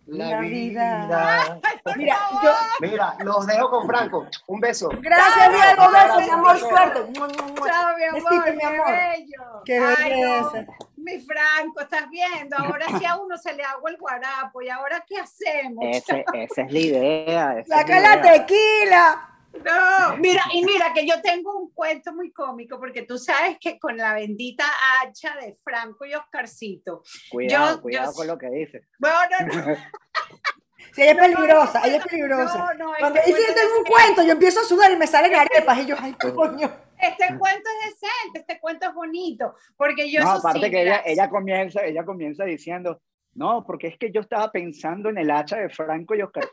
S4: La,
S1: La
S4: vida.
S1: vida. Mira, yo,
S4: Mira, los dejo con Franco. Un beso.
S1: gracias Diego, besos, mi amor, suerte.
S2: Chao, mi amor,
S1: Besito, mi
S2: qué
S1: amor.
S2: bello.
S1: Qué
S2: Ay, no,
S1: belleza.
S2: Mi Franco, estás viendo, ahora sí a uno se le agua el guarapo, ¿y ahora qué hacemos?
S3: Ese- esa es la idea.
S1: Saca
S3: la
S1: tequila.
S2: No, mira, y mira que yo tengo un cuento muy cómico, porque tú sabes que con la bendita hacha de Franco y Oscarcito,
S3: Cuidado,
S2: Yo-
S3: cuidado
S2: yo-
S3: con lo que dices.
S2: bueno, no, no,
S1: Sí, ella es peligrosa, ella es peligrosa.
S2: No, no,
S1: Cuando
S2: este
S1: dice yo tengo un cuento, yo empiezo a sudar y me salen arepas y yo, ay, coño.
S2: Este cuento es decente, este cuento es bonito, porque yo
S3: No, aparte
S2: sí,
S3: que ella comienza, ella comienza diciendo, no, porque es que yo estaba pensando en el hacha de Franco y Oscar.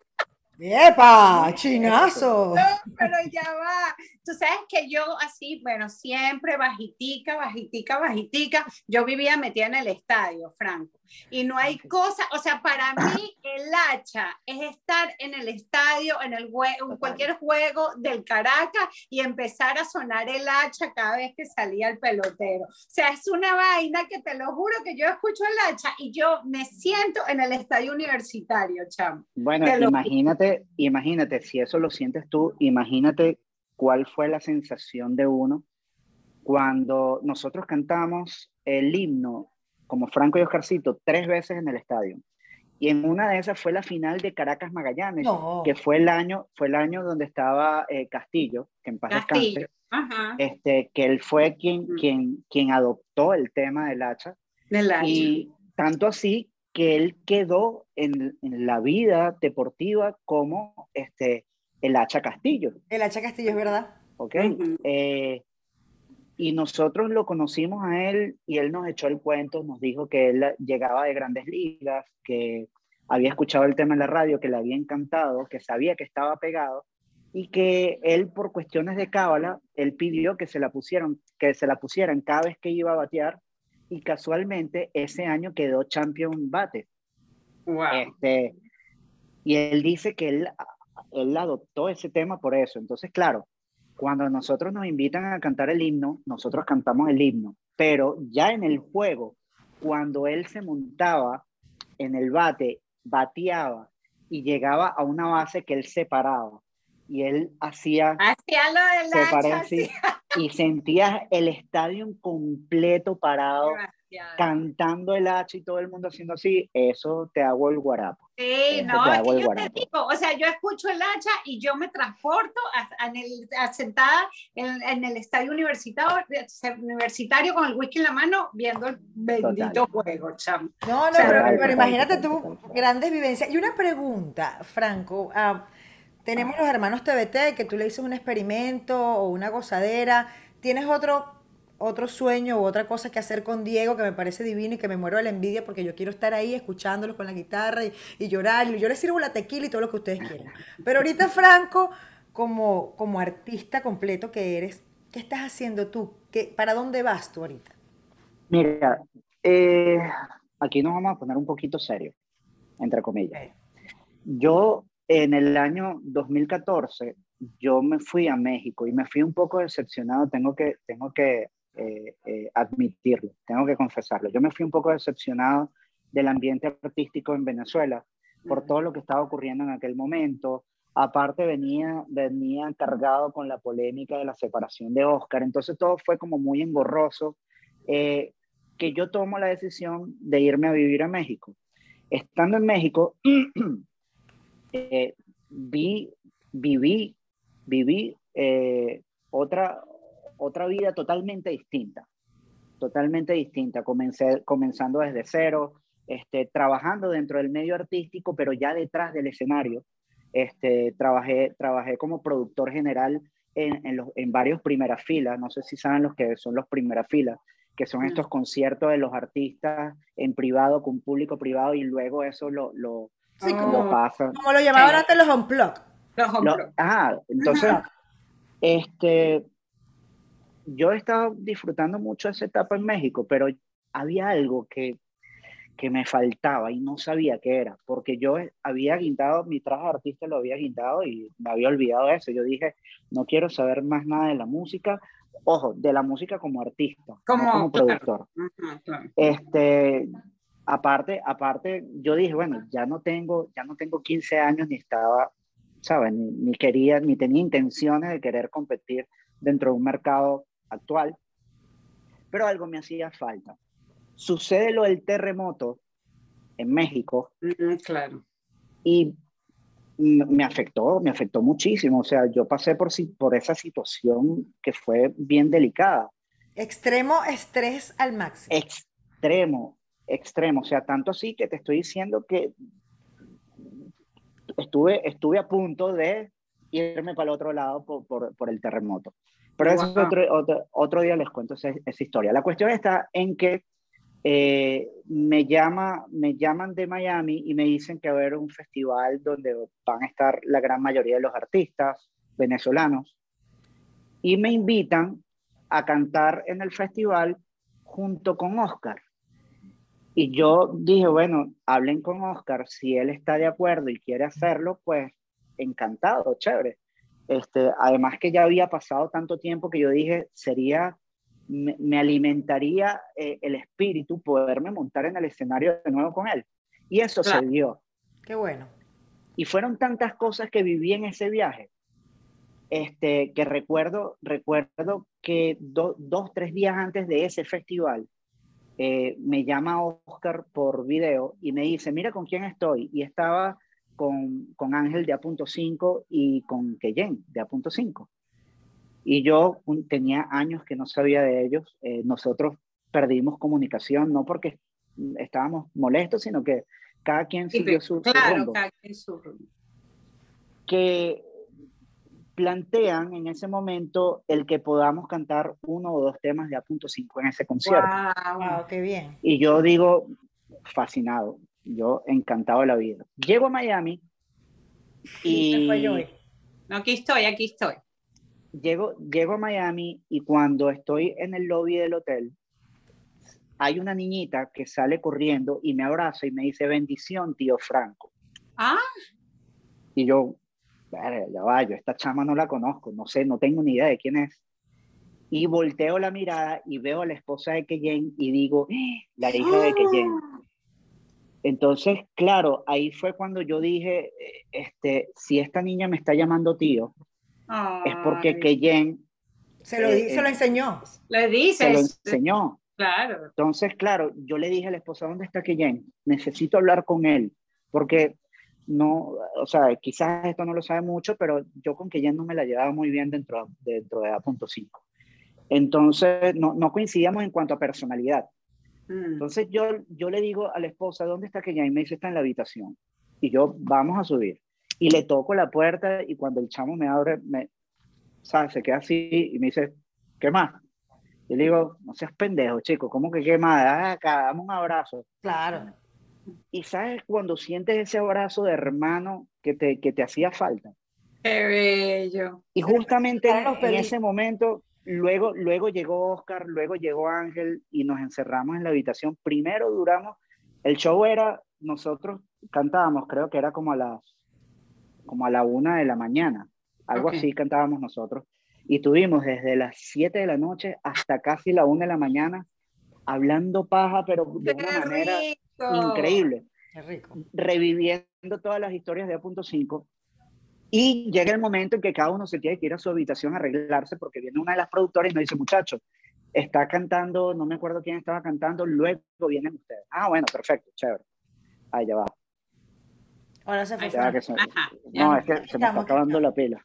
S1: ¡Epa! ¡Chinazo!
S2: No, pero ya va. Tú sabes que yo así, bueno, siempre bajitica, bajitica, bajitica. Yo vivía metida en el estadio, Franco. Y no hay cosa, o sea, para mí el hacha es estar en el estadio, en el en cualquier juego del Caracas y empezar a sonar el hacha cada vez que salía el pelotero. O sea, es una vaina que te lo juro que yo escucho el hacha y yo me siento en el estadio universitario, chamo.
S3: Bueno,
S2: Te
S3: imagínate, si eso lo sientes tú, imagínate cuál fue la sensación de uno cuando nosotros cantamos el himno como Franco y Oscarcito tres veces en el estadio. Y en una de esas fue la final de Caracas Magallanes,
S1: No.
S3: que fue el año, fue el año donde estaba eh, Castillo, que en paz
S2: Castillo.
S3: descanse,
S2: Ajá.
S3: este, que él fue quien, quien, quien adoptó el tema del hacha.
S2: Del hacha.
S3: Y tanto así que él quedó en, en la vida deportiva como este, el hacha Castillo,
S1: El hacha Castillo es verdad.
S3: ¿ok? Eh, y nosotros lo conocimos a él y él nos echó el cuento, nos dijo que él llegaba de grandes ligas, que había escuchado el tema en la radio, que le había encantado, que sabía que estaba pegado y que él por cuestiones de cábala, él pidió que se la pusieran, que se la pusieran cada vez que iba a batear y casualmente ese año quedó champion bate.
S2: Wow.
S3: Este, y él dice que él, él adoptó ese tema por eso. Entonces, claro, cuando nosotros nos invitan a cantar el himno, nosotros cantamos el himno, pero ya en el juego, cuando él se montaba en el bate, bateaba y llegaba a una base que él separaba y él hacía
S2: Hacía lo del hacha,
S3: así, y sentías el estadio completo parado cantando el hacha y todo el mundo haciendo así, eso te hago el guarapo.
S2: Sí,
S3: Eso
S2: no,
S3: te
S2: es que yo te digo, o sea, yo escucho el hacha y yo me transporto a, a en el- a sentada en, en el estadio universitario, universitario con el whisky en la mano viendo el bendito juego, chamo.
S1: No, no, pero, pero imagínate tú, grandes vivencias. Y una pregunta, Franco. ah, tenemos los hermanos TBT, que tú le dices un experimento o una gozadera. ¿Tienes otro, otro sueño u otra cosa que hacer con Diego que me parece divino y que me muero de la envidia porque yo quiero estar ahí escuchándolos con la guitarra y, y llorar? Y yo les sirvo la tequila y todo lo que ustedes quieran. Pero ahorita, Franco, como, como artista completo que eres, ¿qué estás haciendo tú? ¿Qué, ¿Para dónde vas tú ahorita?
S3: Mira, eh, aquí nos vamos a poner un poquito serio, entre comillas. Yo en el año 2014, yo me fui a México y me fui un poco decepcionado, tengo que, tengo que eh, eh, admitirlo, tengo que confesarlo. Yo me fui un poco decepcionado del ambiente artístico en Venezuela por todo lo que estaba ocurriendo en aquel momento. Aparte venía, venía cargado con la polémica de la separación de Oscar, entonces todo fue como muy engorroso, eh, que yo tomo la decisión de irme a vivir a México. Estando en México, eh, vi, viví, viví eh, otra, otra vida totalmente distinta, totalmente distinta, Comencé, comenzando desde cero, este, trabajando dentro del medio artístico, pero ya detrás del escenario, este, trabajé, trabajé como productor general en, en, los, en varios primeras filas, no sé si saben los que son los primeras filas, que son estos conciertos de los artistas en privado, con público privado, y luego eso lo, lo,
S1: Sí,
S3: lo
S1: como,
S3: pasa.
S1: como lo llamaban antes los unplug.
S2: Los
S3: Lo-
S2: hombros.
S3: ajá, entonces, este, yo he estado disfrutando mucho esa etapa en México, pero había algo que, que me faltaba y no sabía qué era, porque yo había guindado, mi traje de artista lo había guindado y me había olvidado de eso. Yo dije, no quiero saber más nada de la música, ojo, de la música como artista, no
S2: Como-
S3: como
S2: claro.
S3: productor.
S2: Ajá, claro.
S3: Este, aparte, aparte, yo dije, bueno, ya no tengo, ya no tengo 15 años ni estaba, ¿sabes? Ni, ni quería, ni tenía intenciones de querer competir dentro de un mercado actual, pero algo me hacía falta. Sucede lo del terremoto en México
S2: claro.
S3: y me afectó, me afectó muchísimo. O sea, yo pasé por, si- por esa situación que fue bien delicada.
S1: Extremo estrés al máximo.
S3: extremo, extremo. O sea, tanto así que te estoy diciendo que estuve, estuve a punto de irme para el otro lado por, por, por el terremoto. Pero eso es otro, otro, otro día les cuento esa, esa historia. La cuestión está en que eh, me, llama, me llaman de Miami y me dicen que va a haber un festival donde van a estar la gran mayoría de los artistas venezolanos y me invitan a cantar en el festival junto con Oscar. Y yo dije, bueno, hablen con Oscar, si él está de acuerdo y quiere hacerlo, pues encantado, chévere. Este, además que ya había pasado tanto tiempo que yo dije, sería, me, me alimentaría eh, el espíritu poderme montar en el escenario de nuevo con él. Y eso
S2: Claro.
S3: se dio.
S1: Qué bueno.
S3: Y fueron tantas cosas que viví en ese viaje, este, que recuerdo, recuerdo que do- dos, tres días antes de ese festival, eh, me llama Oscar por video y me dice, mira con quién estoy. Y estaba con, con Ángel de A.5 y con Keyen de A.5. Y yo un- tenía años que no sabía de ellos. Eh, nosotros perdimos comunicación, no porque estábamos molestos, sino que cada quien
S2: Sí,
S3: siguió su, su
S2: claro,
S3: rumbo
S2: cada quien su rumbo.
S3: que plantean en ese momento el que podamos cantar uno o dos temas de A.5 en ese concierto.
S2: Wow.
S1: Wow, qué bien.
S3: Y yo digo, fascinado, yo encantado de la vida. Llego a Miami
S1: ¿Qué fue
S3: y?
S2: No, aquí estoy, aquí estoy.
S3: llego, llego a Miami y cuando estoy en el lobby del hotel, hay una niñita que sale corriendo y me abraza y me dice, bendición, tío Franco.
S2: Ah,
S3: Y yo, "Verga, ya va, yo esta chama no la conozco, no sé, no tengo ni idea de quién es. Y volteo la mirada y veo a la esposa de Keyen y digo, "Ah, la hija de Keyen. Entonces, claro, ahí fue cuando yo dije, eh, este, si esta niña me está llamando tío, es porque
S2: ay,
S3: Keyen
S1: Se lo,
S3: Eh,
S1: se lo
S3: eh,
S1: enseñó.
S2: Le
S3: se lo
S2: dices,
S3: enseñó.
S2: claro.
S3: Entonces, claro, yo le dije a la esposa, ¿dónde está Keyen? Necesito hablar con él, porque no, o sea, quizás esto no lo sabe mucho, pero yo con Keyen no me la llevaba muy bien dentro, dentro de A.5. Entonces, no, no coincidíamos en cuanto a personalidad.
S2: Mm.
S3: Entonces, yo, yo le digo a la esposa, ¿dónde está Keyen? Y me dice, está en la habitación. Y yo, vamos a subir. Y le toco la puerta y cuando el chamo me abre, me, ¿sabes? Se queda así y me dice, ¿qué más? Y le digo, no seas pendejo, chico, ¿cómo que qué más? Ah, acá, dame un abrazo.
S1: Claro.
S3: Y sabes cuando sientes ese abrazo de hermano que te, que te hacía falta.
S2: Qué bello.
S3: Y justamente en ese momento, luego, luego llegó Oscar, luego llegó Ángel y nos encerramos en la habitación. Primero duramos, el show era, nosotros cantábamos, creo que era como a las, como a la una de la mañana, algo así cantábamos nosotros. Y tuvimos desde las 7 de la noche hasta casi la una de la mañana hablando paja, pero de
S2: Qué
S3: una manera
S2: rico.
S3: increíble
S1: Qué rico.
S3: reviviendo todas las historias de A.5 y llega el momento en que cada uno se tiene que ir a su habitación a arreglarse porque viene una de las productoras y nos dice, muchachos, está cantando, no me acuerdo quién estaba cantando, luego vienen ustedes. Ah, bueno, perfecto, chévere. Ahí ya va.
S1: Ahora se fue.
S3: Ya que se- no, es que se me está acabando la pila.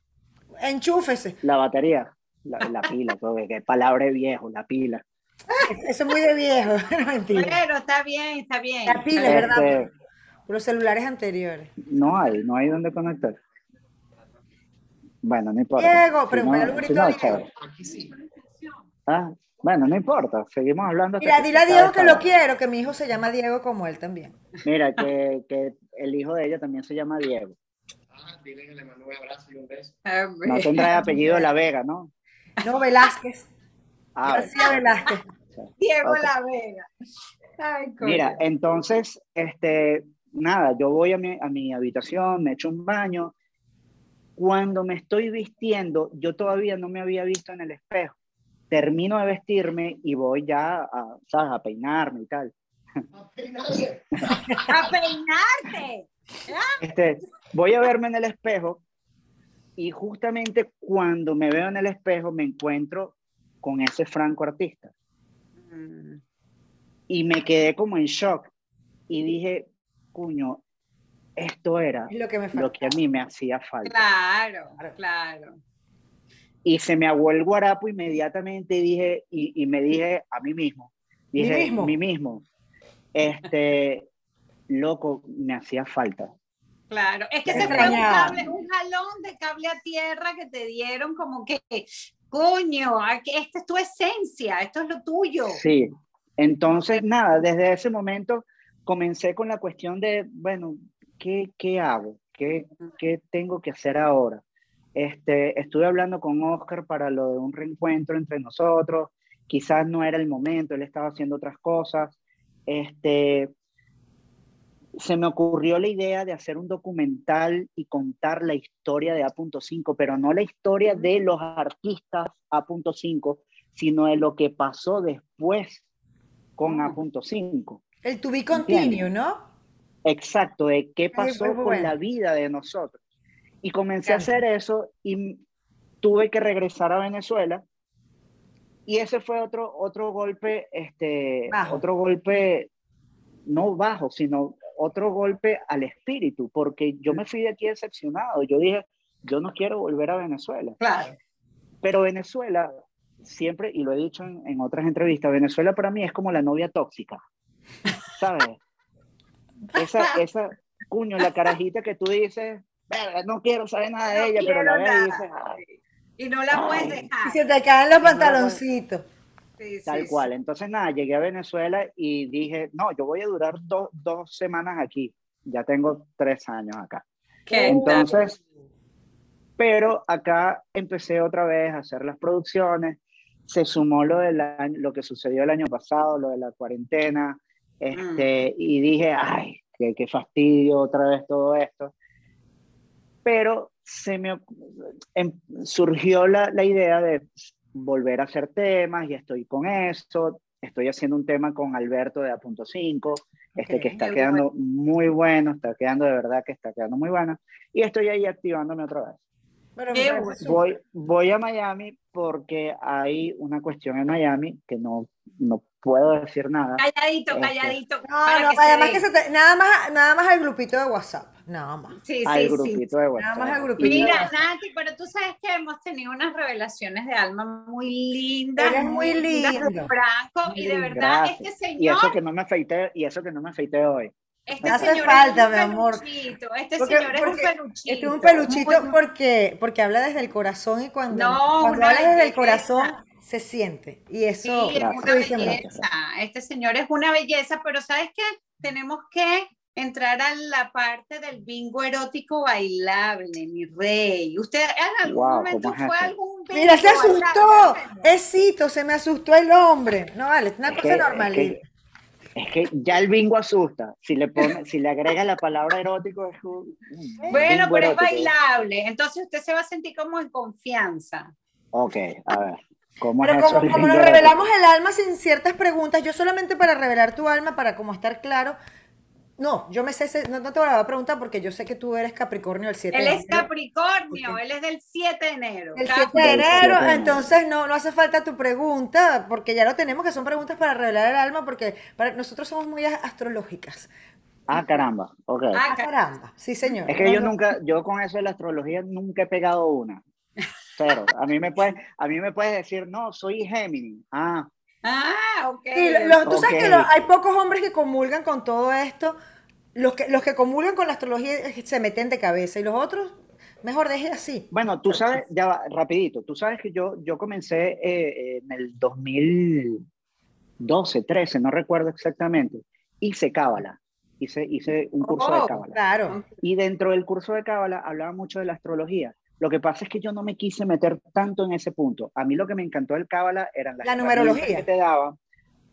S1: Enchúfese.
S3: La batería, la, la pila, todo, que palabra viejo, la pila.
S1: Eso es muy de viejo. No, mentira.
S2: Pero está bien, está bien.
S1: La pila,
S2: Está
S1: es verdad.
S3: Este,
S1: Los celulares anteriores.
S3: no hay, no hay donde conectar. Bueno, no importa.
S1: Diego, pero
S3: Si no- si
S1: grito
S3: no.
S4: Aquí sí.
S3: Ah, bueno, no importa. Seguimos hablando.
S1: Mira, dile a Diego que lo quiero, que mi hijo se llama Diego como él también.
S3: Mira, que, que el hijo de ella también se llama Diego.
S4: Ah, dile que le mando un abrazo y un beso.
S3: No tendrá el apellido de La Vega, ¿no?
S1: No, Velázquez.
S3: Ah,
S1: García Velázquez.
S2: Diego. La Vega. Ay.
S3: Mira, entonces, este, nada, yo voy a mi, a mi habitación, me echo un baño. Cuando me estoy vistiendo, yo todavía no me había visto en el espejo. Termino de vestirme y voy ya a, ¿sabes? a peinarme y tal.
S2: a peinarte.
S3: Este, voy a verme en el espejo y justamente cuando me veo en el espejo me encuentro con ese franco artista
S2: Mm.
S3: y me quedé como en shock y dije, cuño, esto era
S1: lo que me
S3: lo que a mí me hacía falta.
S2: Claro,
S1: Claro.
S3: Y se me aguó el guarapo inmediatamente dije, y, y me dije a mí mismo,
S1: ¿Mí
S3: dije,
S1: mismo?
S3: mí mismo, este, loco, me hacía falta.
S2: Claro, es que se fue un
S1: extrañaba.
S2: cable, un jalón de cable a tierra que te dieron como que, coño, aquí- esta es tu esencia, esto es lo tuyo.
S3: Sí, entonces nada, desde ese momento comencé con la cuestión de, bueno, ¿qué, qué hago? ¿Qué, qué tengo que hacer ahora? Este, estuve hablando con Oscar para lo de un reencuentro entre nosotros, quizás no era el momento, él estaba haciendo otras cosas. Este, se me ocurrió la idea de hacer un documental y contar la historia de A.5, pero no la historia de los artistas A.5, sino de lo que pasó después con
S2: Ah.
S3: A.5.
S1: El to be continue, ¿no?
S3: Exacto, de qué pasó
S1: muy
S3: con la vida de nosotros. Y comencé a hacer eso y tuve que regresar a Venezuela. Y ese fue otro, otro golpe, este,
S1: Bajo.
S3: otro golpe, no bajo, sino otro golpe al espíritu, porque yo me fui de aquí decepcionado. Yo dije, yo no quiero volver a Venezuela.
S2: Claro.
S3: Pero Venezuela, siempre, y lo he dicho en, en otras entrevistas, Venezuela para mí es como la novia tóxica, ¿sabes? Esa, esa, cuño, la carajita que tú dices, "Verga, no quiero saber nada de
S2: No
S3: ella, pero la ves y dices, "Ay",
S2: Y no la puedes
S3: Ay.
S1: Y
S2: dejar.
S1: se te caen los
S3: no la
S1: pantaloncitos.
S2: Sí, sí,
S3: tal
S2: sí.
S3: cual. Entonces, nada, llegué a Venezuela y dije, no, yo voy a durar do- dos semanas aquí. Ya tengo tres años acá.
S2: ¿Qué tal?
S3: Entonces, pero acá empecé otra vez a hacer las producciones, se sumó lo, del año- lo que sucedió el año pasado, lo de la cuarentena, este, y dije, ay, qué, qué fastidio otra vez todo esto. Pero se me oc- em- surgió la, la idea de volver a hacer temas y estoy con eso. Estoy haciendo un tema con Alberto de A.5, este que está quedando muy bueno, está quedando de verdad que está quedando muy bueno. Y estoy ahí activándome otra vez.
S1: Pero
S2: bueno.
S3: Voy, voy a Miami porque hay una cuestión en Miami que no, no puedo decir nada.
S2: Calladito,
S3: Este.
S2: calladito.
S1: No,
S2: para
S1: no,
S2: que
S1: además que se te- nada más, nada más al grupito de WhatsApp, nada más.
S2: Sí,
S3: al
S2: sí, sí.
S3: grupito de
S1: Nada
S3: WhatsApp.
S1: más al grupito.
S3: Y-
S2: Mira, Nati, pero tú sabes que hemos tenido unas revelaciones de alma muy lindas.
S1: Eres muy
S2: lindas de
S1: lindo.
S2: Franco, y de verdad,
S3: Gracias.
S2: este
S3: Y eso
S2: señor,
S3: que no me afeité, y eso que no me afeité hoy.
S2: este
S1: hace
S2: señor
S1: falta,
S2: es un
S1: mi amor.
S2: peluchito, este
S1: Porque-
S2: señor es un
S1: porque
S2: peluchito.
S1: Este es un peluchito
S2: muy-
S1: porque, porque habla desde el corazón y cuando,
S2: No,
S1: cuando habla desde el corazón se siente. Y eso,
S2: Sí, es una belleza. Este señor es una belleza, pero ¿sabes qué? Tenemos que entrar a la parte del bingo erótico bailable, mi rey. ¿Usted en algún
S3: Wow,
S2: momento
S3: ¿cómo es
S2: fue a algún bingo
S1: Mira, se asustó.
S2: bailable?
S1: Esito, se me asustó el hombre. No vale, es una
S3: Es
S1: cosa
S3: que-
S1: normalita.
S3: Es que, es que ya el bingo asusta. Si le pone, si le agrega la palabra erótico, es un, un
S2: Bueno, pero es bailable. Entonces usted se va a sentir como en confianza.
S3: Ok, a ver. ¿Cómo
S1: Pero
S3: es
S1: como, como nos revelamos el alma sin ciertas preguntas, yo solamente para revelar tu alma, para como estar claro, no, yo me sé, no, no te voy a preguntar porque yo sé que tú eres Capricornio el 7
S2: Él
S1: de
S2: es
S1: enero.
S2: Capricornio,
S1: Ok.
S2: él es del 7 de enero.
S1: El
S2: Cap-
S1: 7 de
S3: Del 7
S1: enero, entonces no, no hace falta tu pregunta, porque ya lo tenemos, que son preguntas para revelar el alma, porque para, nosotros somos muy astrológicas.
S3: Ah, caramba. Ok.
S2: Ah,
S1: Ah, caramba, sí señor.
S3: Es que yo nunca, yo con eso de la astrología nunca he pegado una. Cero. A mí me puedes, a mí me puedes decir, no, soy Géminis. Ah,
S2: Ah, ok.
S1: Sí, lo- tú sabes
S3: Ok.
S1: que lo- hay pocos hombres que comulgan con todo esto. Los que, los que comulgan con la astrología se meten de cabeza y los otros mejor deje así.
S3: Bueno, tú sabes, ya va, rapidito, tú sabes que yo, yo comencé eh, en el 2012, 13, no recuerdo exactamente, hice cábala, hice, hice un curso de
S1: Oh,
S3: cábala.
S1: claro.
S3: Y dentro del curso de cábala hablaba mucho de la astrología. Lo que pasa es que yo no me quise meter tanto en ese punto. A mí lo que me encantó del cábala eran las
S1: La numerología.
S3: que te daban.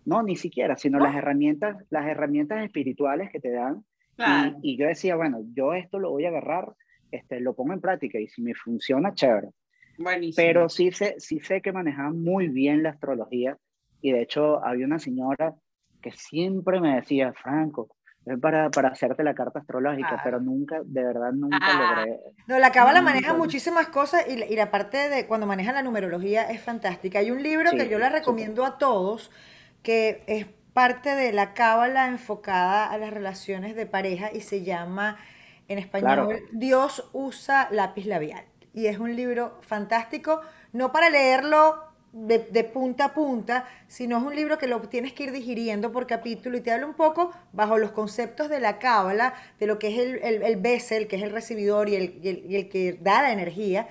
S3: No, ni siquiera, sino
S1: ¿No?
S3: las herramientas, las herramientas espirituales que te dan
S2: Claro.
S3: y, y yo decía, bueno, yo esto lo voy a agarrar, este, lo pongo en práctica y si me funciona, chévere.
S2: Buenísimo.
S3: Pero sí sé, sí sé que manejaban muy bien la astrología y de hecho había una señora que siempre me decía, Franco, para, para hacerte la carta astrológica,
S1: Claro.
S3: pero nunca, de verdad, nunca
S2: Ah.
S3: logré.
S1: No, la cábala maneja muchísimas cosas y, la- y la parte de cuando maneja la numerología es fantástica. Hay un libro que yo le recomiendo a todos que es parte de la cábala enfocada a las relaciones de pareja y se llama en español
S3: Claro.
S1: Dios usa lápiz labial. Y es un libro fantástico, no para leerlo de, de punta a punta, sino es un libro que lo tienes que ir digiriendo por capítulo y te habla un poco bajo los conceptos de la cábala, de lo que es el, el, el Bessel, que es el recibidor y el, y el, y el que da la energía,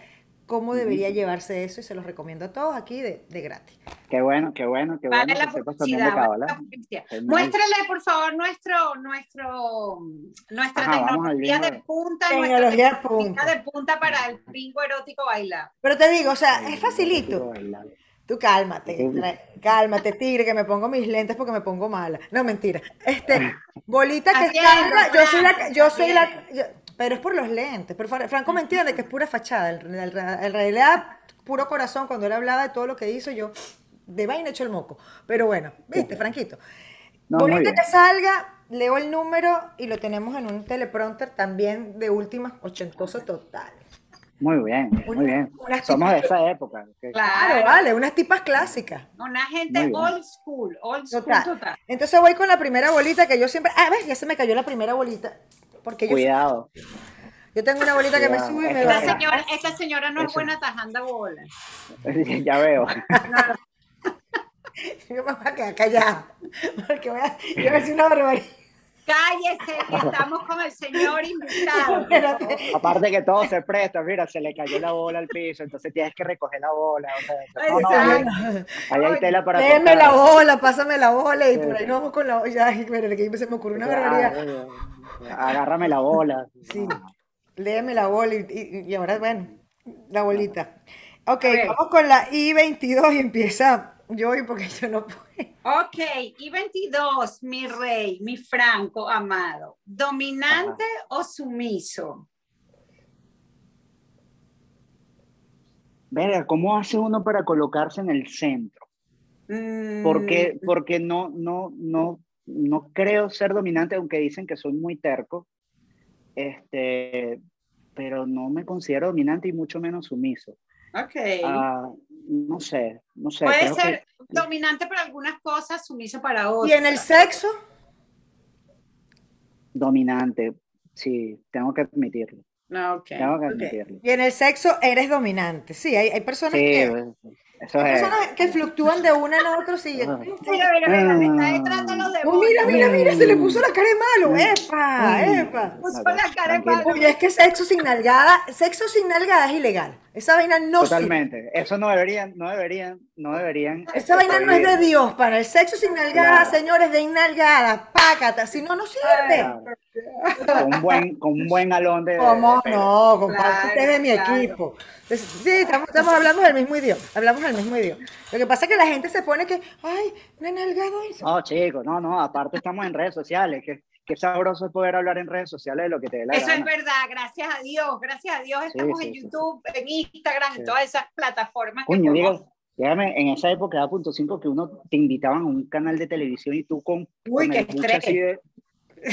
S1: cómo debería llevarse eso y se los recomiendo a todos aquí de, de gratis.
S3: Qué bueno, qué bueno, qué
S2: Vale
S3: bueno
S2: la
S3: que de
S2: vale la publicidad. Muéstrale, por favor, nuestro, nuestro, nuestra
S3: Ajá,
S2: tecnología de punta,
S1: Tecnología de punta.
S2: de punta para el bingo erótico bailar.
S1: Pero te digo, o sea, es facilito. Tú cálmate, cálmate, tigre, que me pongo mis lentes porque me pongo mala. No, mentira. Este, bolita que
S2: Así es,
S1: salga, yo soy la, yo soy la, yo- pero es por los lentes. Pero Fra- Franco me entiende que es pura fachada. En, realidad, puro corazón, cuando él hablaba de todo lo que hizo, yo de vaina hecho el moco. Pero bueno, viste, Franquito.
S3: No,
S1: bolita que salga, leo el número y lo tenemos en un teleprompter también de última, ochentoso total.
S3: Muy bien,
S1: Una-
S3: muy bien. Somos de esa época.
S1: Claro,
S2: Claro,
S1: vale, unas tipas clásicas.
S2: una gente old school, old school
S1: Total.
S2: total.
S1: Entonces voy con la primera bolita que yo siempre. Ah, ves, ya se me cayó la primera bolita. Porque
S3: Cuidado.
S1: yo tengo una bolita que me sube y me
S3: Esta
S1: va.
S2: Esta señora, esta señora no es buena tajando bolas.
S3: ya veo.
S1: Yo me voy a quedar callada. Porque voy a, yo voy a decir una barbaridad.
S2: Cállese, que estamos con el señor invitado.
S3: Aparte que todo se presta, mira, se le cayó la bola al piso, entonces tienes que recoger la bola. o sea, no, no, ahí, ahí hay tela para
S1: Léeme
S3: cortar.
S1: la bola, pásame la bola y
S3: Sí.
S1: por ahí nos vamos con la Ya, ay, espérate, que se me ocurrió una barbaridad.
S3: eh, Agárrame la bola.
S1: Sí. Léeme la bola y, y- y ahora, bueno, la bolita. Ok, vamos con la I-22 y empieza yo y porque yo no puedo.
S2: Ok, y 22, mi rey, mi franco amado. ¿Dominante o sumiso?
S3: Verga, ¿cómo hace uno para colocarse en el centro?
S2: Mm,
S3: Porque, porque no, no, no, no creo ser dominante, aunque dicen que soy muy terco. Este, pero no me considero dominante y mucho menos sumiso.
S2: Ok.
S3: Ah, no sé, no sé.
S2: Puede
S3: que-
S2: ser dominante para algunas cosas, sumiso para otras.
S1: Y en el sexo,
S3: dominante, sí, tengo que admitirlo.
S2: No, ok.
S3: Tengo que admitirlo.
S1: y en el sexo eres dominante. Sí, hay, hay personas
S3: Sí,
S1: que,
S3: eso
S1: hay
S3: es.
S1: personas que fluctúan de uno en otro. Sí.
S3: Ah.
S2: Mira, mira, mira, me está entrando los
S1: Oh,
S2: demonios.
S1: mira, mira, mira, se le puso la cara de malo.
S3: Mm.
S1: ¡Epa! ¡Epa!
S2: Puso la cara de malo.
S1: Oye, es que sexo sin nalgada, sexo sin nalgada es ilegal. Esa vaina no sirve.
S3: Totalmente. Eso no deberían, no deberían, no deberían.
S1: Esa vaina no es de
S3: prohibir.
S1: Dios, para el sexo sin nalgada,
S3: Claro.
S1: señores, de nalgada, pácata, si no, no sirve.
S3: Con un buen, con un buen alón de.
S1: ¿Cómo
S3: de
S1: no? Compadre,
S2: Claro,
S1: usted es de mi
S2: claro.
S1: equipo. Sí, estamos, estamos hablando del mismo idioma. Hablamos del mismo idioma. Lo que pasa es que la gente se pone que, ay, una nalgada. eso".
S3: No, chicos, no, no. Aparte estamos en redes sociales. Que, qué sabroso es poder hablar en redes sociales de lo que te dé la
S2: Eso es verdad, gracias a Dios, gracias a Dios estamos
S3: sí,
S2: en
S3: sí, sí.
S2: YouTube, en Instagram,
S3: Sí.
S2: en todas esas plataformas.
S3: Coño, digo, en esa época de punto 5 que uno te invitaban a un canal de televisión y tú con,
S2: Uy,
S3: con
S2: qué
S3: el
S2: estrés.
S3: así de-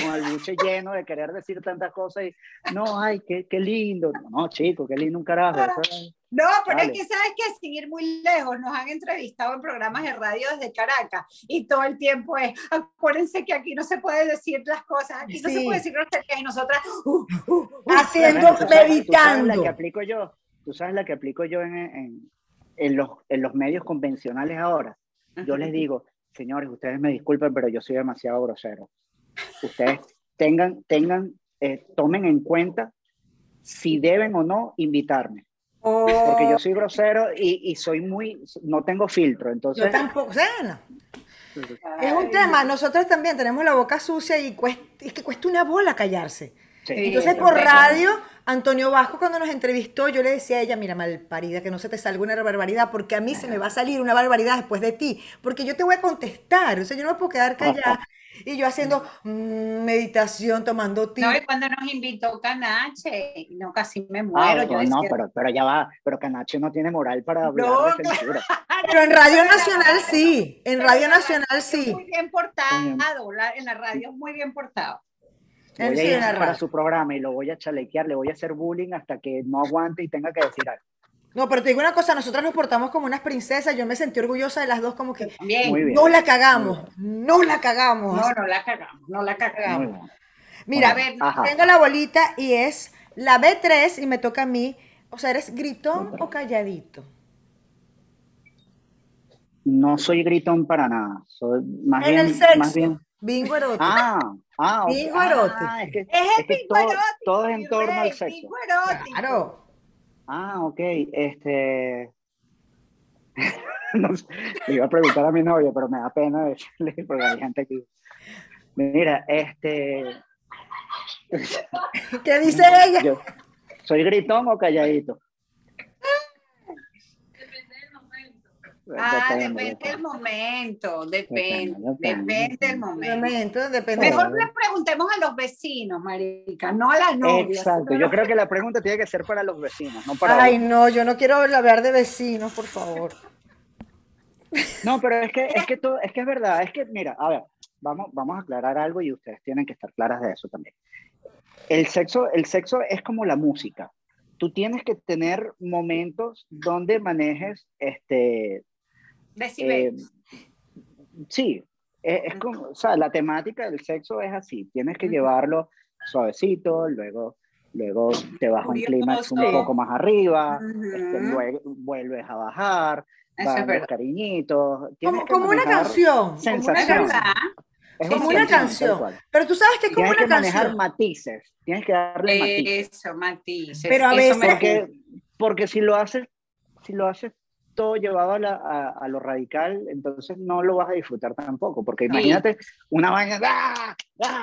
S3: con el buche lleno de querer decir tantas cosas y no, ay, qué, qué lindo. No, chico, qué lindo un carajo. eso es-
S2: No, pero
S3: Dale.
S2: es que sabes que sin ir muy lejos, nos han entrevistado en programas de radio desde Caracas y todo el tiempo es, acuérdense que aquí no se puede decir las cosas, aquí no se
S1: Sí.
S2: puede decir no qué, y nosotras, uh, uh, uh,
S1: Haciendo,
S3: Bueno, tú sabes- tú sabes la que aplico yo, tú sabes la que aplico yo en, en, en los, en los medios convencionales ahora. Yo les digo, señores, ustedes me disculpen, pero yo soy demasiado grosero. Ustedes tengan, tengan, eh, tomen en cuenta si deben o no invitarme. Porque yo soy grosero y, y soy muy, no tengo filtro, entonces...
S1: Yo tampoco, o sea, no. Es un tema, nosotros también tenemos la boca sucia y cuesta, es que cuesta una bola callarse.
S3: Sí.
S1: Entonces por radio, Antonio Vasco cuando nos entrevistó, yo le decía a ella, mira, malparida, que no se te salga una barbaridad, porque a mí se me va a salir una barbaridad después de ti, porque yo te voy a contestar, o sea, yo no me puedo quedar callada. Y yo haciendo mm, meditación, tomando té.
S2: No, y cuando nos invitó Canache, no, casi me
S3: Ah,
S2: muero. yo
S3: no, no,
S2: decía,
S3: pero, pero ya va, pero Canacho no tiene moral para hablar
S2: No,
S3: de censura.
S1: Pero en Radio Nacional sí, en Radio Nacional sí.
S2: Muy bien portado, la- en la radio es muy bien portado.
S1: En
S3: Voy a ir para su programa y lo voy a chalequear, le voy a hacer bullying hasta que no aguante y tenga que decir algo.
S1: No, pero te digo una cosa, nosotras nos portamos como unas princesas, yo me sentí orgullosa de las dos como que
S2: Bien.
S3: Muy bien.
S1: no la cagamos, no la cagamos.
S2: No, no la cagamos, no la cagamos.
S1: Mira,
S2: A ver,
S3: Ajá.
S1: tengo la bolita y es la B3 y me toca a mí. O sea, ¿eres gritón o calladito?
S3: No soy gritón para nada. Soy más
S1: En
S3: bien,
S1: el sexo.
S3: más bien.
S1: Bingo erótico.
S3: Ah, ah, ok.
S1: Bingo
S3: Ah, es que,
S2: Es
S3: es
S2: el
S3: que
S2: pico
S3: todo,
S2: erótico,
S3: todo es en torno
S2: rey,
S3: al sexo.
S2: erótico.
S1: claro.
S3: Ah, ok. Este. no sé, le iba a preguntar a mi novia, pero me da pena decirle porque hay gente aquí. Mira, este.
S1: ¿Qué dice ella?
S3: Yo, ¿Soy gritón o calladito?
S2: Ah,
S3: Depende,
S2: depende del momento, depende,
S3: Depende,
S2: del momento. Mejor le preguntemos a los vecinos, marica, no a las novias.
S3: Exacto. Yo creo que la pregunta tiene que ser para los vecinos, no para
S1: Ay,
S3: uno.
S1: no, yo no quiero hablar de vecinos, por favor.
S3: No, pero es que es que todo, es que es verdad, es que mira, a ver, vamos vamos a aclarar algo y ustedes tienen que estar claras de eso también. El sexo el sexo es como la música. Tú tienes que tener momentos donde manejes este
S2: Decibeles.
S3: Eh, sí, es, es como, o sea, la temática del sexo es así, tienes que llevarlo suavecito, luego, luego te vas a un clímax un poco más arriba, este, luego vuelves a bajar,
S2: Eso es
S3: van los cariñitos. tienes
S1: Como,
S3: que
S1: como una canción. Como una
S2: Es
S1: canción. Como una canción. Pero tú sabes que es como
S3: Tienes
S1: una
S3: que manejar
S1: canción.
S3: matices, tienes que darle matices.
S2: Eso, matices.
S1: Pero a veces-
S3: Porque, porque si lo haces, si lo haces todo llevado a, la- a- a lo radical, entonces no lo vas a disfrutar tampoco. Porque imagínate una vaina, ¡ah!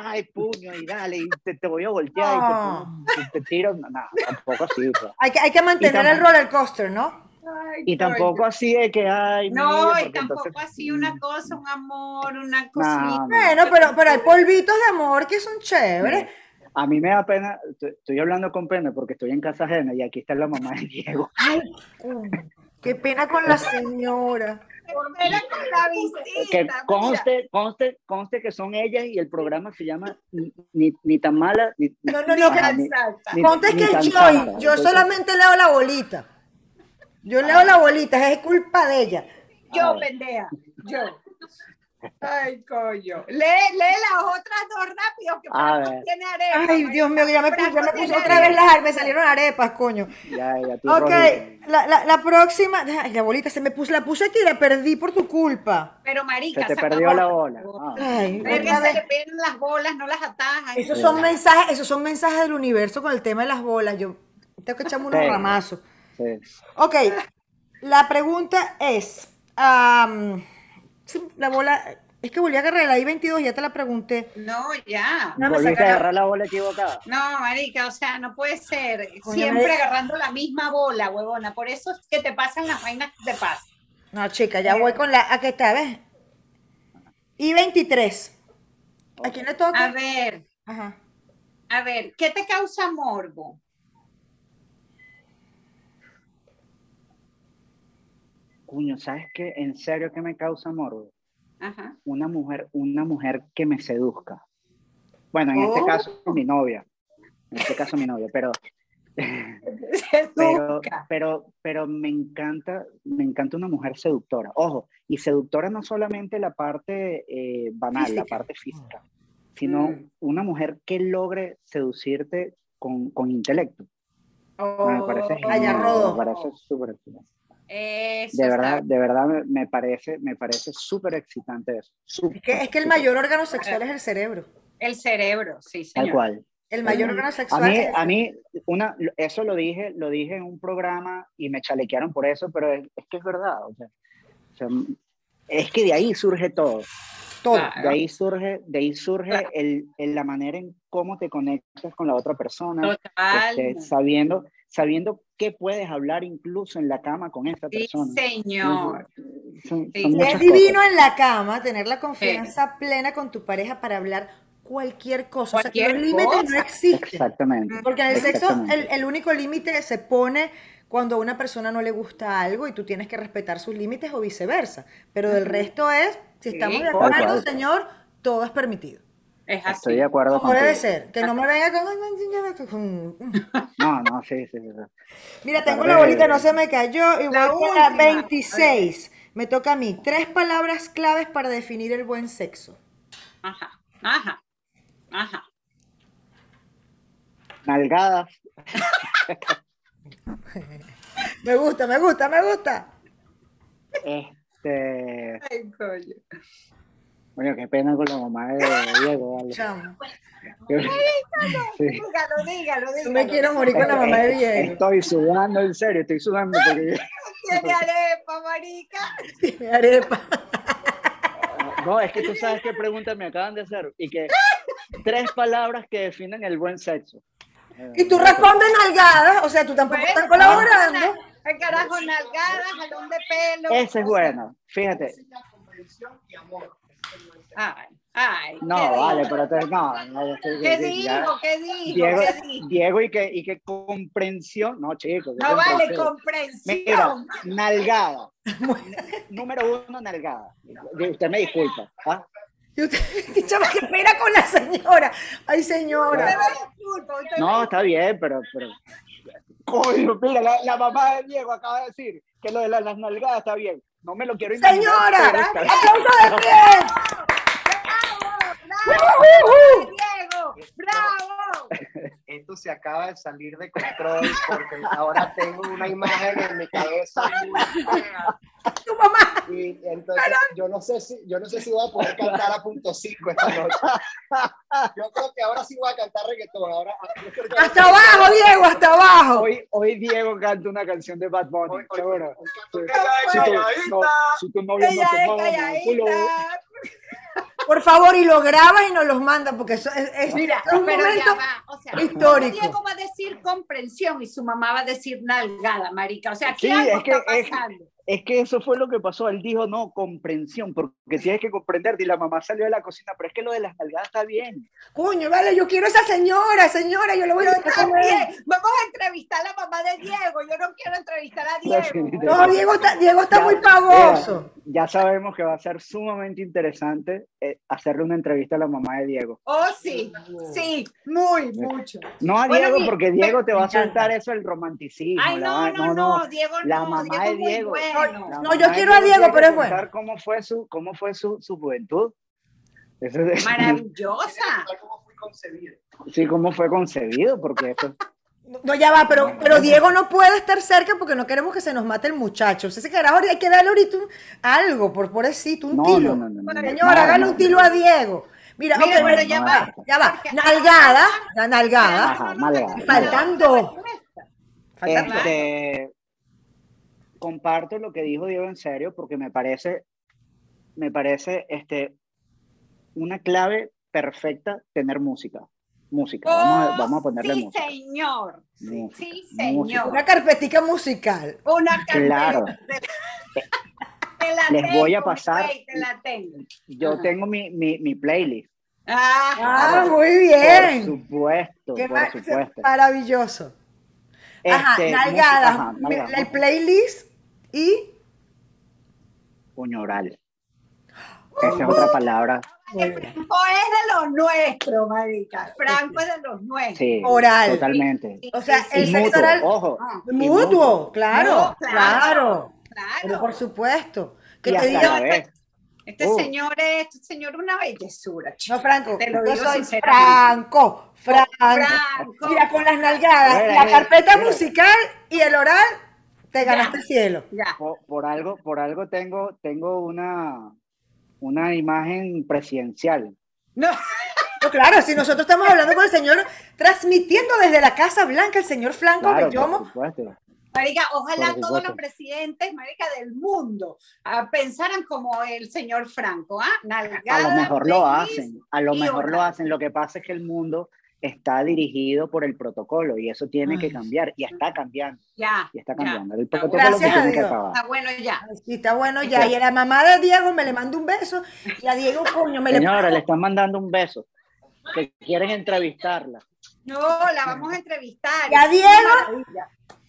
S3: ¡ay, puño! Y dale, y te, te voy a voltear
S1: No.
S3: y te, tiro. No, no, tampoco así. pues.
S1: Hay que, hay que mantener el roller coaster, ¿no?
S2: Ay,
S3: Y tampoco así de que, ay,
S2: No, y tampoco
S3: entonces-
S2: así una cosa, un amor, una cosita.
S3: no.
S1: Bueno, pero, pero hay polvitos de amor que son chéveres.
S3: A mí me da pena, estoy- hablando con pena porque estoy en casa ajena y aquí está la mamá de Diego.
S1: Ay, qué pena con la señora.
S3: Que conste, conste, conste que son ellas y el programa se llama Ni, ni, ni tan mala, ni,
S1: No, no, no, que-
S3: ni
S1: que
S3: tan
S1: yo, yo solamente leo la bolita. Yo leo la bolita, es culpa de ella.
S2: Yo, pendeja. Yo. Ay, coño. Lee, lee las otras dos rápido que
S3: A
S2: Franco
S3: ver.
S2: tiene arepas.
S1: Ay, Dios mío, ya me puse, ya me puse otra vez
S2: arepas.
S1: las me salieron arepas, coño.
S3: Ya, ya estoy
S1: Ok, la, la, la próxima, ay, la bolita se me puso, la puse aquí y la perdí por tu culpa.
S2: Pero marica,
S3: Se te perdió la
S2: bola.
S3: Ah.
S1: Ay,
S2: Ver que se le las bolas, no las atajas.
S1: Esos son mensajes, esos son mensajes del universo con el tema de las bolas. Yo tengo que echarme unos
S3: Sí.
S1: ramazos.
S3: Sí.
S1: Ok, la pregunta es, la bola, es que volví a agarrar la I-22, ya te la pregunté.
S2: No, ya.
S1: No
S3: Volviste a agarrar la bola equivocada.
S2: No, marica, o sea, no puede ser.
S1: Coño,
S2: Siempre
S1: me-
S2: agarrando la misma bola, huevona. Por eso es que te pasan las vainas que te pasan.
S1: No, chica, ya voy con la, aquí está, ¿ves? I-23. ¿A quién le toca?
S2: A ver,
S1: Ajá.
S2: a ver, ¿qué te causa morbo?
S3: Cuño, ¿sabes qué? En serio que me causa morbo.
S2: Ajá.
S3: Una mujer, una mujer que me seduzca. Bueno, en este
S2: Oh.
S3: caso mi novia. En este caso mi novia, pero pero, pero, pero me encanta, me encanta una mujer seductora. Ojo, y seductora no solamente la parte eh, banal, la parte física, sino
S2: Mm.
S3: una mujer que logre seducirte con, con intelecto. Me parece
S2: Oh,
S3: genial, me parece súper excitante.
S2: Eso
S3: De
S2: está
S3: verdad, de verdad me, me parece, me parece súper excitante eso.
S1: Es que, es que el mayor órgano sexual es el cerebro.
S2: El cerebro, sí,
S3: Tal
S2: señor.
S3: cual.
S1: El mayor órgano
S3: A
S1: sexual.
S3: mí,
S1: es-
S3: a mí una, eso lo dije, lo dije en un programa y me chalequearon por eso, pero es, es que es verdad. O sea, o sea, es que de ahí surge todo.
S1: todo.
S2: Claro.
S3: De ahí surge, de ahí surge
S2: Claro.
S3: el, el- la manera en cómo te conectas con la otra persona,
S2: Total.
S3: este, sabiendo, sabiendo qué puedes hablar incluso en la cama con
S2: Sí,
S3: persona.
S2: señor.
S3: Son-
S2: Sí.
S3: son muchas
S1: es divino
S3: cosas.
S1: en la cama tener la confianza plena con tu pareja para hablar cualquier cosa. o sea, los límites no existen.
S3: Exactamente.
S1: Porque en el sexo el, el único límite se pone cuando a una persona no le gusta algo y tú tienes que respetar sus límites o viceversa. Pero del resto es, si
S2: Sí,
S1: estamos de acuerdo, señor, todo es permitido.
S2: Es así.
S3: Estoy de acuerdo
S1: Como debe ser. Que no me venga con...
S3: No, no, sí, sí, sí.
S1: Mira, tengo la bolita, no se me cayó. Y
S2: La
S1: con la
S2: última.
S1: 26. Me toca a mí. Tres palabras claves para definir el buen sexo.
S2: Ajá, ajá, ajá.
S3: Nalgadas,
S1: Me gusta, me gusta, me gusta.
S3: este,
S2: Ay, coño.
S3: Bueno, qué pena con la mamá de Diego, vale.
S1: Chamo.
S3: Sí.
S2: Dígalo, dígalo,
S1: Yo me quiero morir con la mamá de Diego.
S3: Estoy sudando, en serio, estoy sudando porque
S2: Tiene arepa, marica.
S1: Tiene arepa.
S3: no, es que tú sabes qué pregunta me acaban de hacer y que tres palabras que definen el buen sexo.
S1: Y tú respondes nalgadas, o sea, tú tampoco estás colaborando.
S2: El carajo, nalgada, jalón de pelo.
S3: Ese es bueno, fíjate.
S4: comprensión y amor.
S2: Ay, ay.
S3: No,
S2: ¿qué
S3: vale, pero entonces no. no, que-
S2: ¿Qué
S3: que ya-
S2: dijo? ¿Qué dijo?
S3: Diego,
S2: ¿Qué dijo?
S3: Diego y que, y que comprensión, no chicos. qué
S2: No vale,
S3: comprensión. Mira, nalgada. Número uno, nalgada. Usted me disculpa. ¿ah?
S1: Chama, qué pena con la señora. Ay, señora.
S3: No, está bien, pero. pero... Coño, mira, la, la mamá de Diego acaba de decir que lo de las, las nalgadas está bien. No me lo quiero imaginar.
S1: Señora, aplauso de pie.
S2: ¡Bravo! ¡Diego! ¡Bravo!
S4: Esto se acaba de salir de control porque ahora tengo una imagen en mi cabeza.
S1: Tu mamá.
S4: y entonces yo no sé si yo no sé si voy a poder cantar a punto 5 esta noche. Yo creo que ahora sí voy a cantar reggaetón. Ahora
S1: Hasta abajo, Diego, hasta abajo.
S3: Hoy, hoy Diego canta una canción de Bad Bunny.
S4: Hoy- hoy-
S3: seguro.
S4: hoy.
S3: Si tu, no, si tu novio no te mama, culo.
S1: Por favor, y lo grabas y nos los mandas, porque eso es, es-
S2: Mira,
S1: es un
S2: pero
S1: momento.
S2: ya va. O sea,
S1: histórico.
S2: Diego va a decir comprensión y su mamá va a decir nalgada, marica. O sea, ¿qué
S3: Sí,
S2: algo
S3: es que-
S2: está
S3: es-
S2: pasando?
S3: Es que eso fue lo que pasó. Él dijo, no, comprensión, porque tienes que comprender. Y la mamá salió de la cocina, pero es que lo de las nalgadas está bien.
S1: Coño, vale, yo quiero a esa señora, señora, yo le voy a
S2: también. Vamos a entrevistar a la mamá de Diego. Yo no quiero entrevistar a Diego.
S1: No, Diego está, Diego está
S3: Ya,
S1: muy pavoso.
S3: Ya sabemos que va a ser sumamente interesante eh, hacerle una entrevista a la mamá de Diego.
S2: Oh, sí. Sí, muy, mucho.
S3: No a Diego, porque Diego te va a soltar eso, el romanticismo.
S2: Ay,
S3: la
S2: no, no, no, Diego
S3: La
S2: no.
S3: mamá
S2: Diego
S3: de Diego.
S2: bueno.
S1: No, yo quiero a Diego, pero es bueno.
S3: ¿Cómo fue su, cómo fue su, su juventud? Eso es-
S2: Maravillosa.
S4: Tal como fui concebido.
S3: Sí, cómo fue concebido, porque eso.
S1: No, ya va, pero, pero Diego no puede estar cerca porque no queremos que se nos mate el muchacho. Ese carajo hay que darle ahorita un- algo, por pobrecito, un
S3: No,
S1: tilo.
S3: no, no, no, no,
S1: Señora,
S3: no,
S1: hágale
S3: no,
S1: un tilo
S3: no.
S1: a Diego. Mira,
S2: Mira,
S1: bueno,
S2: ya
S3: no,
S2: va.
S1: ya va.
S2: Porque-
S1: Nalgada, la nalgada.
S3: Ajá, nalgada,
S1: Faltan dos. Faltan dos.
S3: Este, comparto lo que dijo Diego en serio, porque me parece, me parece este, una clave perfecta tener música. Música, vamos a, vamos a ponerle
S2: Oh, sí,
S3: música.
S2: señor. Sí,
S3: Música,
S2: sí,
S3: música.
S2: señor.
S1: Una carpetica musical.
S2: Una
S3: Claro.
S2: carpeta. Te la
S3: Les
S2: tengo,
S3: voy a pasar-
S2: güey, Te la tengo.
S3: Yo
S2: Ajá.
S3: tengo mi, mi, mi playlist.
S2: Ah,
S1: Ah, muy
S3: Por
S1: bien.
S3: supuesto,
S1: Qué
S3: por supuesto.
S1: Maravilloso. Ajá,
S3: Este,
S1: nalgada.
S3: música, ajá, nalgada.
S1: El playlist y.
S3: Puño oral. Esa es otra palabra.
S2: Franco es de los nuestros, marica. Franco es de los nuestros.
S3: Sí,
S1: Oral.
S3: totalmente.
S1: O sea,
S2: Sí,
S1: el
S3: Y
S1: sexo
S3: mutuo,
S1: oral.
S3: ojo.
S2: Ah,
S1: Mutuo, claro,
S2: No,
S1: claro.
S2: claro.
S1: Pero por supuesto. Que
S3: Y
S1: te diga.
S2: Este
S3: Uh.
S2: señor es, este señor una bellezura, chico.
S1: No, Franco,
S2: Te lo
S1: yo
S2: digo
S1: soy
S2: sinceramente.
S1: Franco, Franco.
S2: Franco.
S1: Mira, con las nalgadas,
S3: Mira,
S1: la carpeta
S3: mira.
S1: musical y el oral, te ganaste el cielo.
S2: Ya.
S3: Por, por algo, por algo tengo, tengo una, una imagen presidencial.
S2: No.
S1: No, claro, si nosotros estamos hablando con el señor, transmitiendo desde la Casa Blanca, el señor Franco
S3: Claro,
S1: Bellomo.
S2: Marica, ojalá todos los presidentes, marica, del mundo ah, pensaran como el señor Franco, ¿ah?
S3: A
S2: Nalgada,
S3: lo mejor lo hacen, a lo mejor lo hacen. Lo que pasa es que el mundo está dirigido por el protocolo y eso tiene que cambiar y está cambiando,
S2: Ya,
S3: y está
S2: ya.
S3: cambiando. El
S2: Está
S3: protocolo
S1: bueno.
S3: se
S1: Gracias a
S3: tiene que
S1: Dios.
S3: acabar.
S2: Está bueno ya.
S1: Sí, está bueno ya. Y a la mamá de Diego me le mando un beso. Y a Diego, coño, me le
S3: Señora, le están mandando un beso. Que quieren entrevistarla.
S2: No, la vamos a entrevistar.
S1: Ya,
S2: Es una
S1: Diego.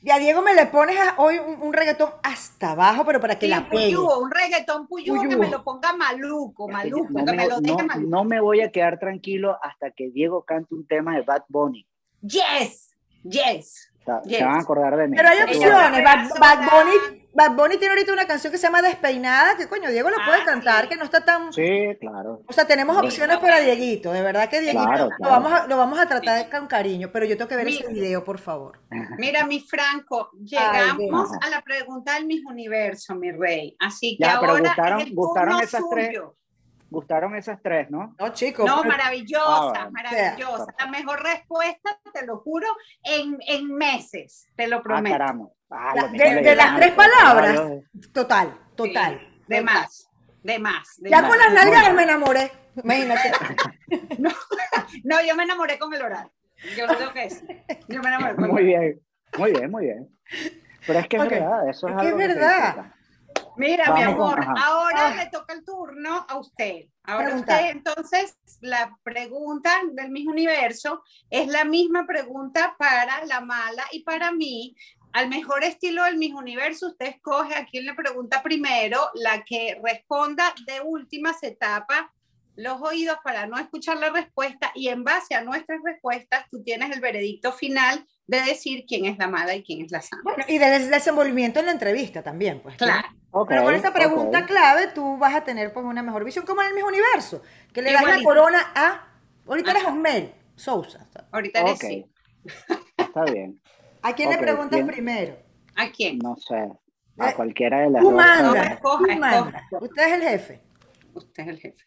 S1: Y a Diego me le pones a- hoy un, un reggaetón hasta abajo, pero para que
S2: Sí,
S1: la pegue.
S2: un reggaetón puyúo que
S1: Puyúo.
S2: me lo ponga maluco,
S3: que
S2: maluco,
S3: no,
S2: que
S3: me,
S2: me lo deje
S3: no-
S2: maluco.
S3: no me voy a quedar tranquilo hasta que Diego cante un tema de Bad Bunny.
S2: Yes, yes.
S3: O sea,
S2: Yes.
S3: Se van a acordar de mí.
S1: Pero hay opciones. Bad Bunny, Bad Bunny tiene ahorita una canción que se llama Despeinada, que coño, Diego la puede
S2: Ah,
S1: cantar,
S2: sí.
S1: que no está tan...
S3: Sí, claro.
S1: O sea, tenemos
S3: Sí.
S1: opciones para Dieguito, de verdad que Dieguito
S3: Claro,
S1: Lo, vamos a, lo vamos a tratar con cariño, pero yo tengo que ver ese video, por favor.
S2: Mira, mi Franco, llegamos a la pregunta del Miss Universo, mi rey. Así que
S3: Ya, pero
S2: ahora
S3: gustaron-
S2: es el
S3: gustaron
S2: turno
S3: esas tres. Gustaron esas tres, ¿no?
S1: No, chicos.
S2: No,
S1: pero-
S2: maravillosa,
S3: Ah,
S2: maravillosa. La mejor respuesta, te lo juro, en, en meses, te lo
S3: Ah,
S2: prometo.
S3: caramba. Ah,
S1: La- de- de las tres palabras.
S3: Claro.
S1: total, total.
S2: de
S1: total.
S2: más, de más. de
S1: Ya
S2: más.
S1: con las nalgas me enamoré. Imagínate.
S2: No, yo me enamoré con el oral. Yo lo tengo que decir. Yo me enamoré con el
S3: Muy
S2: oral.
S3: bien, muy bien, muy bien. Pero es que
S1: Ok.
S3: es verdad, eso es,
S1: Es que
S3: algo
S1: es
S3: que se
S1: verdad.
S3: disfruta.
S2: Mira, mi
S3: Vamos con-
S2: amor,
S3: ajá.
S2: ahora
S1: Ah.
S2: le toca el turno a usted. Ahora
S1: Pregunta.
S2: usted, entonces, la pregunta del mismo universo es la misma pregunta para la mala y para mí. Al mejor estilo del mismo universo, usted escoge a quién le pregunta primero, la que responda de última se tapa los oídos para no escuchar la respuesta y en base a nuestras respuestas tú tienes el veredicto final de decir quién es la mala y quién es la santa.
S1: Bueno, y del desenvolvimiento en la entrevista también, pues.
S2: Claro.
S3: Ok,
S1: Pero con esa pregunta
S3: ok.
S1: clave tú vas a tener pues una mejor visión, como en el mismo universo, que le das la
S2: Igualito.
S1: corona a, ahorita eres
S2: Ajá.
S1: Osmel Sousa.
S2: Ahorita eres
S3: Ok.
S2: sí.
S3: Está bien.
S1: ¿A quién
S3: Ok,
S1: le preguntas
S3: bien.
S1: primero?
S2: ¿A quién?
S3: No sé. A
S1: Eh,
S3: cualquiera de las
S1: Tú
S3: dos.
S1: mandas,
S2: escoja, escoja.
S1: Usted es el jefe.
S2: Usted es el jefe.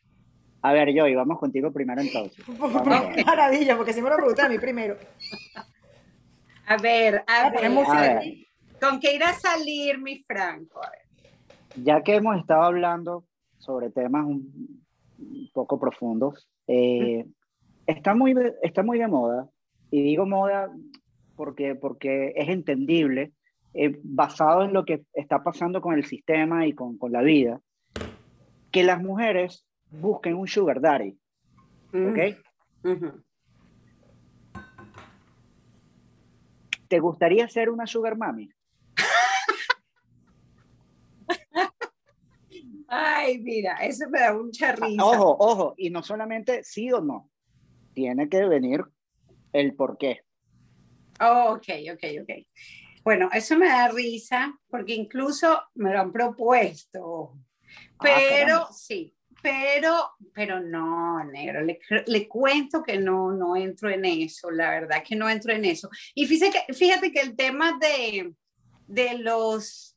S3: A ver, Joey, vamos contigo primero entonces. Ver.
S1: Maravilla, porque siempre me preguntan a mí primero.
S2: A ver, a ver.
S3: A ver,
S2: ¿Con qué irá a salir mi Franco? A ver.
S3: ya que hemos estado hablando sobre temas un, un poco profundos, eh, está, muy de, está muy de moda, y digo moda porque, porque es entendible, eh, basado en lo que está pasando con el sistema y con, con la vida, que las mujeres busquen un sugar daddy, ¿ok?
S2: Mm, ujú.
S3: ¿Te gustaría ser una sugar mami?
S2: Ay, mira, eso me da mucha risa.
S3: Ojo, ojo, y no solamente sí o no, tiene que venir el por qué.
S2: Oh, ok, ok, ok. Bueno, eso me da risa porque incluso me lo han propuesto.
S3: Ah,
S2: Pero sí, pero, pero no, negro, le, le cuento que no, no entro en eso, la verdad que no entro en eso. Y fíjate que, fíjate que el tema de, de los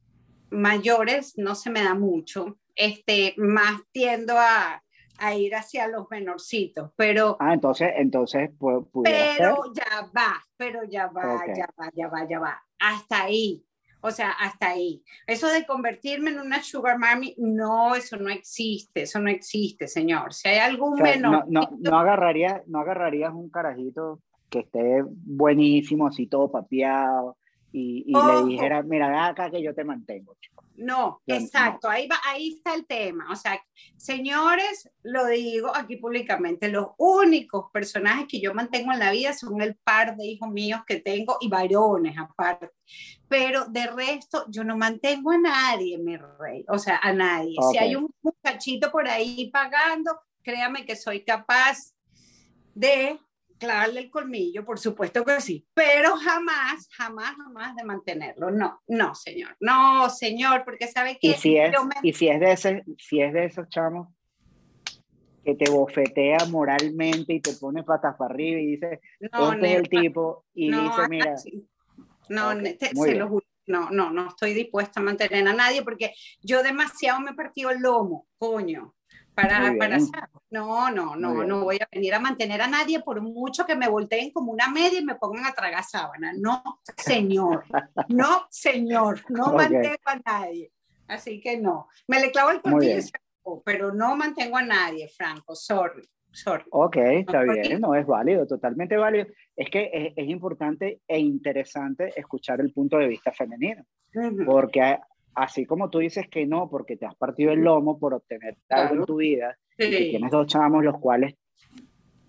S2: mayores no se me da mucho, este, más tiendo a, a ir hacia los menorcitos, pero,
S3: Ah, entonces, entonces pu- pudiera ser.
S2: pero ya va, pero ya va,
S3: Ok.
S2: ya va, ya va, ya va, hasta ahí. O sea, hasta ahí. Eso de convertirme en una sugar mommy, no, eso no existe, eso no existe, señor. Si hay algún
S3: O sea,
S2: menor,
S3: no, no, no, agarrarías, no agarrarías un carajito que esté buenísimo, así todo papeado, y, le dijera, mira, acá que yo te mantengo. chico".
S2: No, exacto, ahí va, ahí está el tema. O sea, señores, lo digo aquí públicamente, los únicos personajes que yo mantengo en la vida son el par de hijos míos que tengo y varones aparte. Pero de resto, yo no mantengo a nadie, mi rey. O sea, a nadie. Si hay un muchachito por ahí pagando, créame que soy capaz de clavarle el colmillo, por supuesto que sí, pero jamás, jamás, jamás de mantenerlo. No, no, señor. No, señor, porque sabe que
S3: Y si es,
S2: me-
S3: y si es de ese, si es de esos chamos que te bofetea moralmente y te pone patas para arriba y dice,
S2: no,
S3: este es el tipo, y
S2: no,
S3: dice, mira,
S2: así. no,
S3: Ok,
S2: ne- te- se lo juro. No, no, no estoy dispuesta a mantener a nadie porque yo demasiado me he partido el lomo, coño. Para, para No, no, no, no voy a venir a mantener a nadie por mucho que me volteen como una media y me pongan a tragar sábana. No, señor. No, señor. No mantengo a nadie. Así que no. Me le clavo el cortillo, pero no mantengo a nadie, Franco. Sorry. Sorry.
S3: Ok, está bien, no es válido, totalmente válido. Es que es, importante e interesante escuchar el punto de vista femenino, porque así como tú dices que no, porque te has partido el lomo por obtener algo en tu vida, y tienes dos chamos los cuales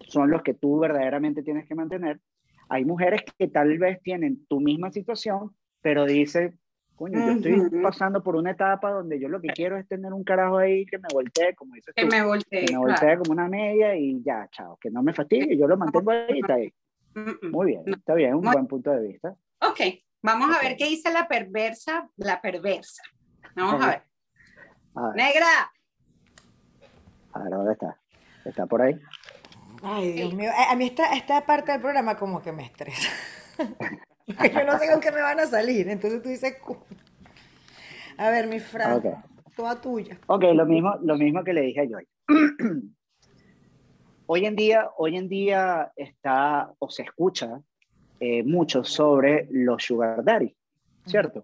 S3: son los que tú verdaderamente tienes que mantener, hay mujeres que tal vez tienen tu misma situación, pero dicen, coño, yo estoy pasando por una etapa donde yo lo que quiero es tener un carajo ahí que me voltee, como dices
S2: que me voltee,
S3: que me voltee como una media y ya, chao, que no me fastidie, yo lo mantengo ahí, está ahí. Muy bien, está bien, un buen punto de vista.
S2: Ok, Vamos a ver qué dice la perversa, la perversa. Vamos a ver. Negra.
S3: A ver, ¿dónde está? ¿Está por ahí?
S1: Ay, Dios mío. A mí esta, esta parte del programa como que me estresa. yo no sé con qué me van a salir. Entonces tú dices... A ver, mi Fran, toda tuya.
S3: Ok, lo mismo, lo mismo que le dije a Joy. hoy en día, hoy en día está o se escucha eh, mucho sobre los sugar daddy, ¿cierto?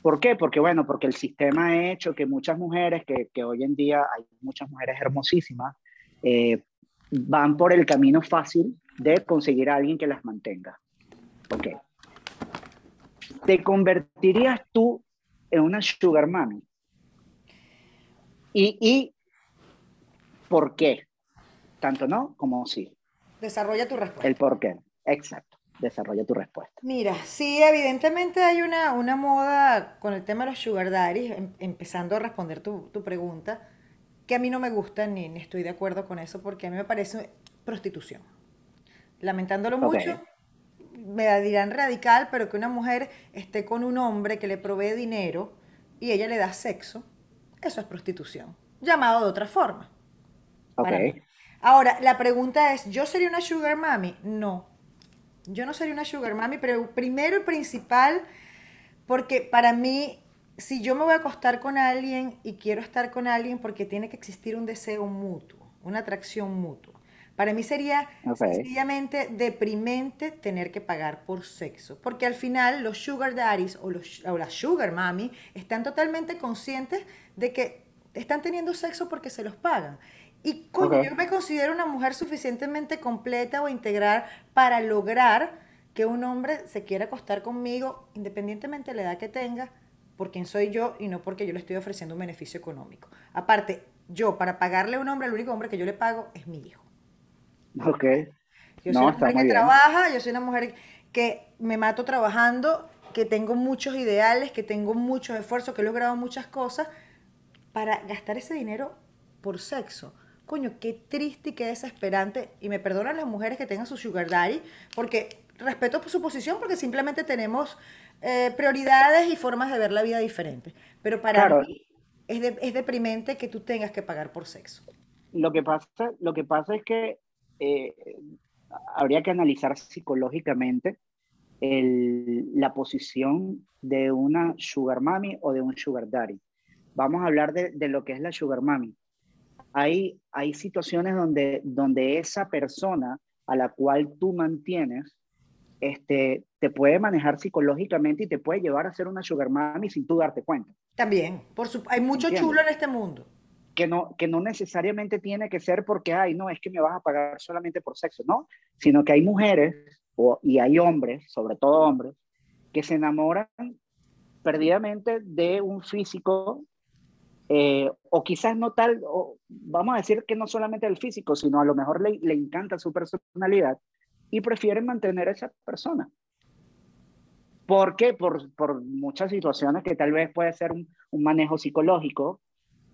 S3: ¿Por qué? Porque, bueno, porque el sistema ha hecho que muchas mujeres, que, que hoy en día hay muchas mujeres hermosísimas, eh, van por el camino fácil de conseguir a alguien que las mantenga. Ok. ¿Te convertirías tú en una sugar mommy? ¿Y, y por qué? Tanto no como sí.
S1: Desarrolla tu respuesta.
S3: El por qué. Exacto desarrolla tu respuesta.
S1: Mira, sí, evidentemente hay una, una moda con el tema de los sugar daddies, em, empezando a responder tu, tu, pregunta, que a mí no me gusta ni, ni, estoy de acuerdo con eso porque a mí me parece prostitución. Lamentándolo mucho, me dirán radical, pero que una mujer esté con un hombre que le provee dinero y ella le da sexo, eso es prostitución, llamado de otra forma.
S3: Okay.
S1: Ahora, la pregunta es, ¿yo sería una sugar mami? No, yo no sería una sugar mami, pero primero y principal, porque para mí, si yo me voy a acostar con alguien y quiero estar con alguien, porque tiene que existir un deseo mutuo, una atracción mutua. Para mí sería sencillamente deprimente tener que pagar por sexo, porque al final los sugar daddies o, los, o las sugar mami están totalmente conscientes de que están teniendo sexo porque se los pagan. Y coño, yo me considero una mujer suficientemente completa o integral para lograr que un hombre se quiera acostar conmigo, independientemente de la edad que tenga, por quién soy yo y no porque yo le estoy ofreciendo un beneficio económico. Aparte, yo para pagarle a un hombre, el único hombre que yo le pago es mi hijo.
S3: Ok.
S1: Yo soy una mujer que trabaja, yo soy una mujer que me mato trabajando, que tengo muchos ideales, que tengo muchos esfuerzos, que he logrado muchas cosas para gastar ese dinero por sexo coño, qué triste y qué desesperante. Y me perdonan las mujeres que tengan su sugar daddy, porque respeto su posición, porque simplemente tenemos eh, prioridades y formas de ver la vida diferentes. Pero para mí es, es, deprimente que tú tengas que pagar por sexo.
S3: Lo que pasa, lo que pasa es que eh, habría que analizar psicológicamente el, la posición de una sugar mami o de un sugar daddy. Vamos a hablar de, de lo que es la sugar mami hay, hay situaciones donde, donde esa persona a la cual tú mantienes este, te puede manejar psicológicamente y te puede llevar a ser una sugar mommy sin tú darte cuenta.
S1: También, por hay mucho chulo en este mundo.
S3: Que no, que no necesariamente tiene que ser porque, ay, no, es que me vas a pagar solamente por sexo, no, sino que hay mujeres o, y hay hombres, sobre todo hombres, que se enamoran perdidamente de un físico eh, o quizás no tal, o vamos a decir que no solamente el físico, sino a lo mejor le, le encanta su personalidad y prefieren mantener a esa persona. ¿Por qué? Por, por muchas situaciones que tal vez puede ser un, un, manejo psicológico,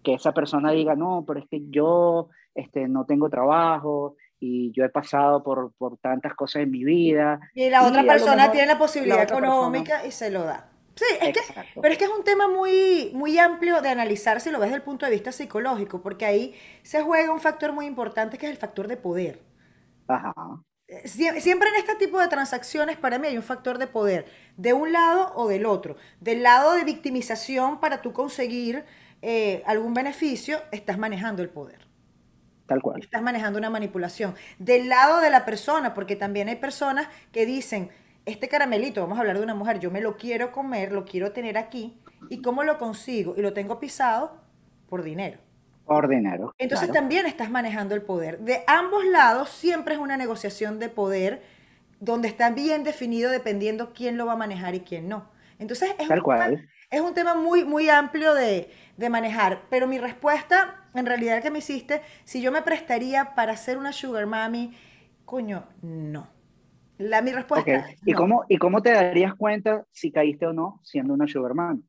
S3: que esa persona diga, no, pero es que yo este, no tengo trabajo y yo he pasado por, por tantas cosas en mi vida.
S1: Y la otra persona tiene la posibilidad económica y se lo da. Sí, es que, pero es que es un tema muy, muy amplio de analizar si lo ves desde el punto de vista psicológico, porque ahí se juega un factor muy importante que es el factor de poder.
S3: Ajá.
S1: Eh, siempre en este tipo de transacciones para mí hay un factor de poder, de un lado o del otro. Del lado de victimización para tú conseguir eh, algún beneficio, estás manejando el poder.
S3: Tal cual.
S1: Estás manejando una manipulación. Del lado de la persona, porque también hay personas que dicen, este caramelito, vamos a hablar de una mujer, yo me lo quiero comer, lo quiero tener aquí, ¿y cómo lo consigo? Y lo tengo pisado por dinero.
S3: Por dinero.
S1: Entonces
S3: claro.
S1: también estás manejando el poder. De ambos lados siempre es una negociación de poder donde está bien definido dependiendo quién lo va a manejar y quién no. Entonces es,
S3: Tal
S1: un,
S3: cual.
S1: Tema, es un tema muy, muy amplio de, de manejar. Pero mi respuesta, en realidad que me hiciste, si yo me prestaría para ser una sugar mommy, coño, no. La, mi respuesta
S3: ¿Y,
S1: no.
S3: cómo, ¿Y cómo te darías cuenta si caíste o no siendo una sugarman?